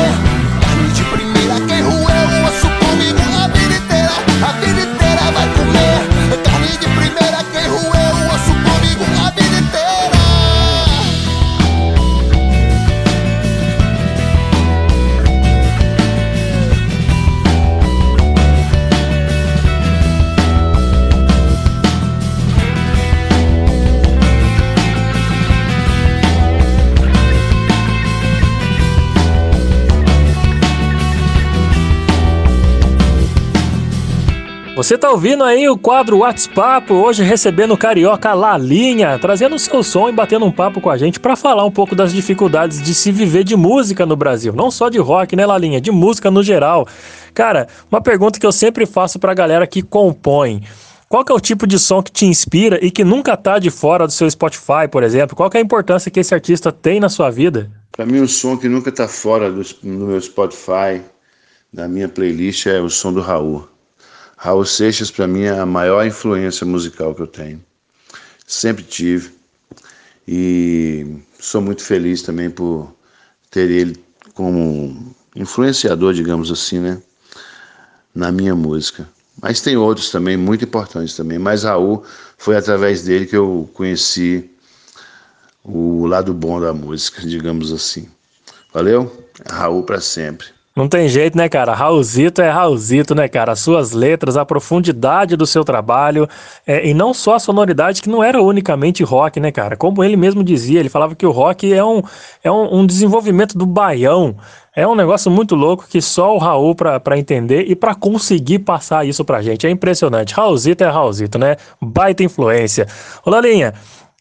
Você tá ouvindo aí o quadro WhatsApp, hoje recebendo o carioca Lalinha, trazendo o seu som e batendo um papo com a gente pra falar um pouco das dificuldades de se viver de música no Brasil. Não só de rock, né, Lalinha? De música no geral. Cara, uma pergunta que eu sempre faço pra galera que compõe. Qual que é o tipo de som que te inspira e que nunca tá de fora do seu Spotify, por exemplo? Qual que é a importância que esse artista tem na sua vida? Para mim, o som que nunca tá fora do, do meu Spotify, da minha playlist, é o som do Raul. Raul Seixas, para mim, é a maior influência musical que eu tenho. Sempre tive. E sou muito feliz também por ter ele como influenciador, digamos assim, né? Na minha música. Mas tem outros também, muito importantes também. Mas Raul, foi através dele que eu conheci o lado bom da música, digamos assim. Valeu? Raul para sempre. Não tem jeito, né, cara? Raulzito é Raulzito, né, cara? As suas letras, a profundidade do seu trabalho, é, e não só a sonoridade, que não era unicamente rock, né, cara? Como ele mesmo dizia, ele falava que o rock é um, é um, um desenvolvimento do baião. É um negócio muito louco que só o Raul pra entender e pra conseguir passar isso pra gente. É impressionante. Raulzito é Raulzito, né? Baita influência. Ô, Lalinha,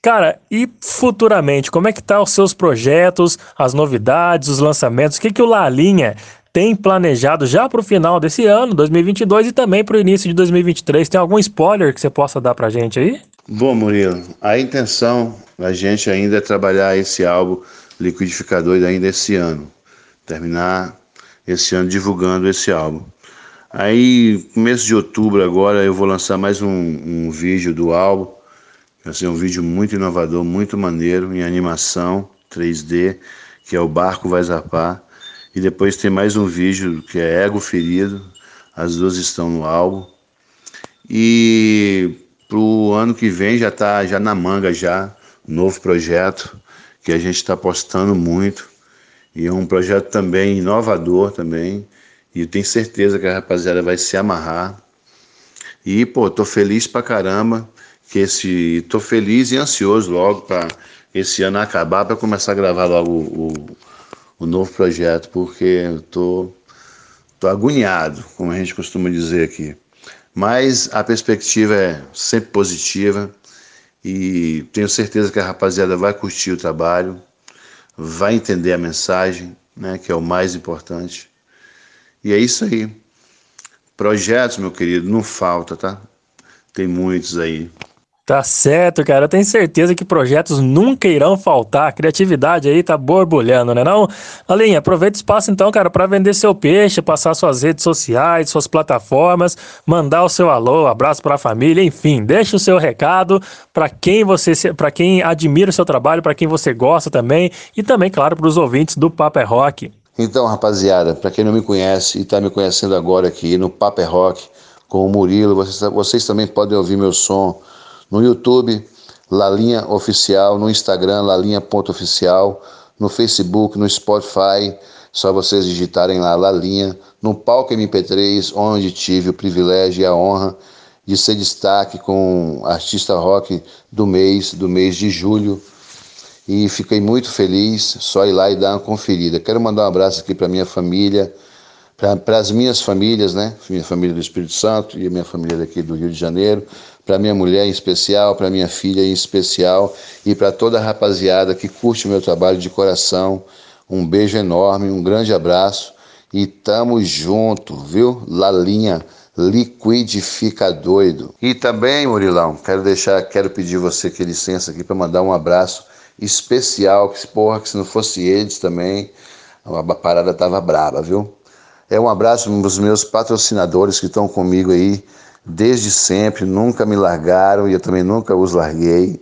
Cara, e futuramente, como é que tá os seus projetos, as novidades, os lançamentos? O que, que o Lalinha tem planejado já para o final desse ano, 2022, e também para o início de 2023? Tem algum spoiler que você possa dar pra gente aí? Bom, Murilo, a intenção da gente ainda é trabalhar esse álbum liquidificador ainda esse ano. Terminar esse ano divulgando esse álbum. Aí, começo de outubro agora, eu vou lançar mais um, um vídeo do álbum, Vai ser um vídeo muito inovador, muito maneiro, em animação 3D, que é o Barco Vai Zarpar. E depois tem mais um vídeo que é Ego Ferido, as duas estão no álbum. E pro ano que vem já tá já na manga já, um novo projeto que a gente está postando muito. E é um projeto também inovador também. E eu tenho certeza que a rapaziada vai se amarrar. E, pô, tô feliz pra caramba que esse. tô feliz e ansioso logo para esse ano acabar para começar a gravar logo o, o, o novo projeto, porque eu tô, tô agoniado, como a gente costuma dizer aqui. Mas a perspectiva é sempre positiva e tenho certeza que a rapaziada vai curtir o trabalho, vai entender a mensagem, né, que é o mais importante. E é isso aí. Projetos, meu querido, não falta, tá? Tem muitos aí. Tá certo, cara. Eu tenho certeza que projetos nunca irão faltar. A criatividade aí tá borbulhando, né não? Alinha, aproveita o espaço então, cara, para vender seu peixe, passar suas redes sociais, suas plataformas, mandar o seu alô, abraço para a família, enfim, deixa o seu recado para quem você, para quem admira o seu trabalho, para quem você gosta também e também, claro, para os ouvintes do Papo é Rock. Então, rapaziada, para quem não me conhece e está me conhecendo agora aqui no Papo é Rock com o Murilo, vocês, vocês também podem ouvir meu som no YouTube, Lalinha Oficial, no Instagram, lalinha.oficial, no Facebook, no Spotify, só vocês digitarem lá Lalinha, no Palco MP3, onde tive o privilégio e a honra de ser destaque com artista rock do mês, do mês de julho. E fiquei muito feliz, só ir lá e dar uma conferida. Quero mandar um abraço aqui para minha família, para as minhas famílias, né? Minha família do Espírito Santo e a minha família daqui do Rio de Janeiro, para minha mulher em especial, para minha filha em especial e para toda a rapaziada que curte o meu trabalho de coração. Um beijo enorme, um grande abraço e tamo junto, viu? Lalinha, liquidifica doido. E também, Murilão, quero deixar, quero pedir você que licença aqui para mandar um abraço especial, que porra, que se não fosse eles também, a parada tava braba, viu? É um abraço para os meus patrocinadores que estão comigo aí desde sempre, nunca me largaram e eu também nunca os larguei.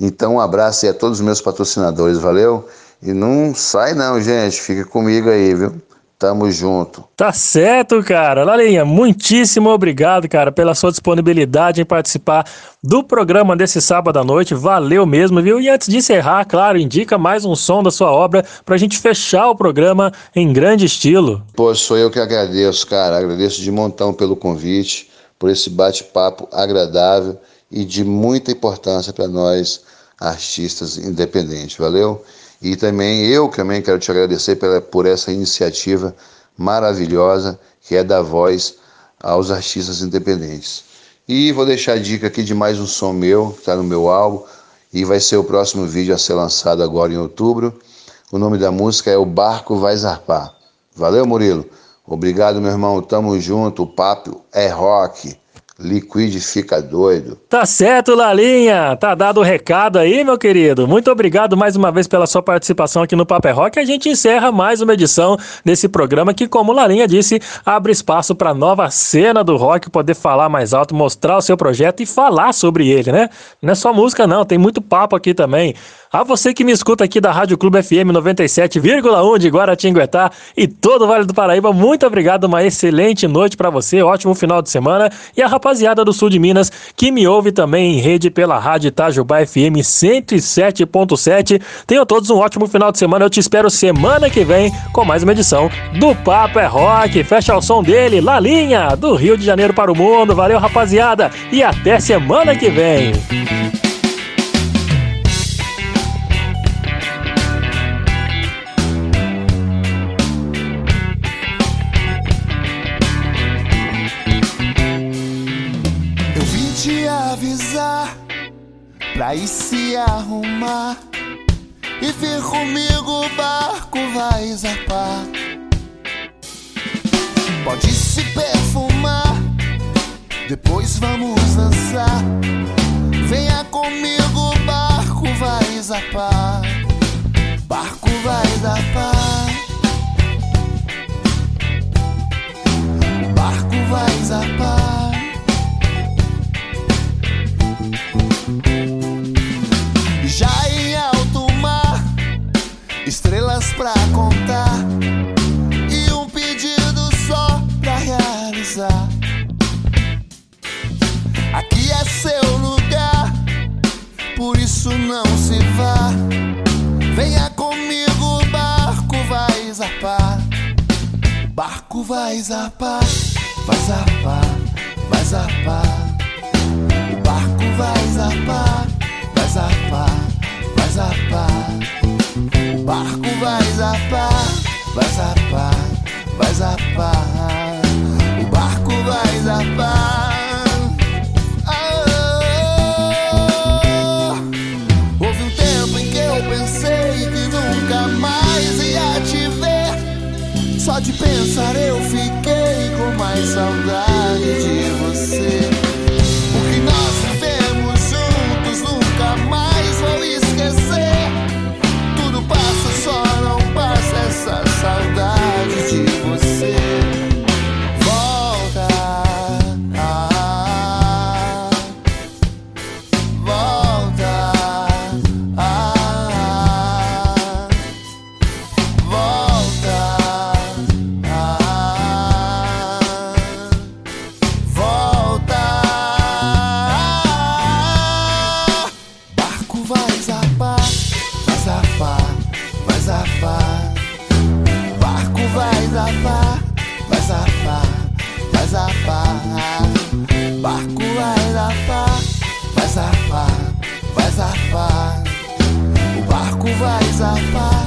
Então, um abraço aí a todos os meus patrocinadores, valeu? E não sai não, gente, fica comigo aí, viu? Tamo junto. Tá certo, cara. Lalinha, muitíssimo obrigado, cara, pela sua disponibilidade em participar do programa desse sábado à noite. Valeu mesmo, viu? E antes de encerrar, claro, indica mais um som da sua obra pra gente fechar o programa em grande estilo. Pô, sou eu que agradeço, cara. Agradeço de montão pelo convite, por esse bate-papo agradável e de muita importância para nós artistas independentes. Valeu? E também eu também quero te agradecer pela, por essa iniciativa maravilhosa que é dar voz aos artistas independentes. E vou deixar a dica aqui de mais um som meu, que está no meu álbum, e vai ser o próximo vídeo a ser lançado agora em outubro. O nome da música é O Barco Vai Zarpar. Valeu, Murilo. Obrigado, meu irmão. Tamo junto. O papo é rock. Liquid fica doido. Tá certo, Lalinha. Tá dado o recado aí, meu querido. Muito obrigado mais uma vez pela sua participação aqui no Papo é Rock. A gente encerra mais uma edição desse programa que, como Lalinha disse, abre espaço para nova cena do rock poder falar mais alto, mostrar o seu projeto e falar sobre ele, né? Não é só música, não. Tem muito papo aqui também. A você que me escuta aqui da Rádio Clube FM 97,1 de Guaratinguetá e todo o Vale do Paraíba, muito obrigado, uma excelente noite para você, ótimo final de semana e a rapaziada do sul de Minas que me ouve também em rede pela Rádio Itajubá FM 107.7. Tenham todos um ótimo final de semana, eu te espero semana que vem com mais uma edição do Papo é Rock. Fecha o som dele, Lalinha, do Rio de Janeiro para o mundo. Valeu, rapaziada, e até semana que vem. Pra ir se arrumar e vir comigo, o barco vai zarpar. Pode se perfumar, depois vamos dançar. Venha comigo, o barco vai zarpar. Barco vai zarpar. pra contar e um pedido só pra realizar. Aqui é seu lugar, por isso não se vá. Venha comigo, o barco vai zarpar. O barco vai zarpar, vai zarpar, vai zarpar. O barco vai zarpar, vai zarpar, vai zarpar. O barco vai zapar, vai zapar, vai zapar. O barco vai zapar. Ah, Houve um tempo em que eu pensei que nunca mais ia te ver. Só de pensar eu fiquei com mais saudade de você. O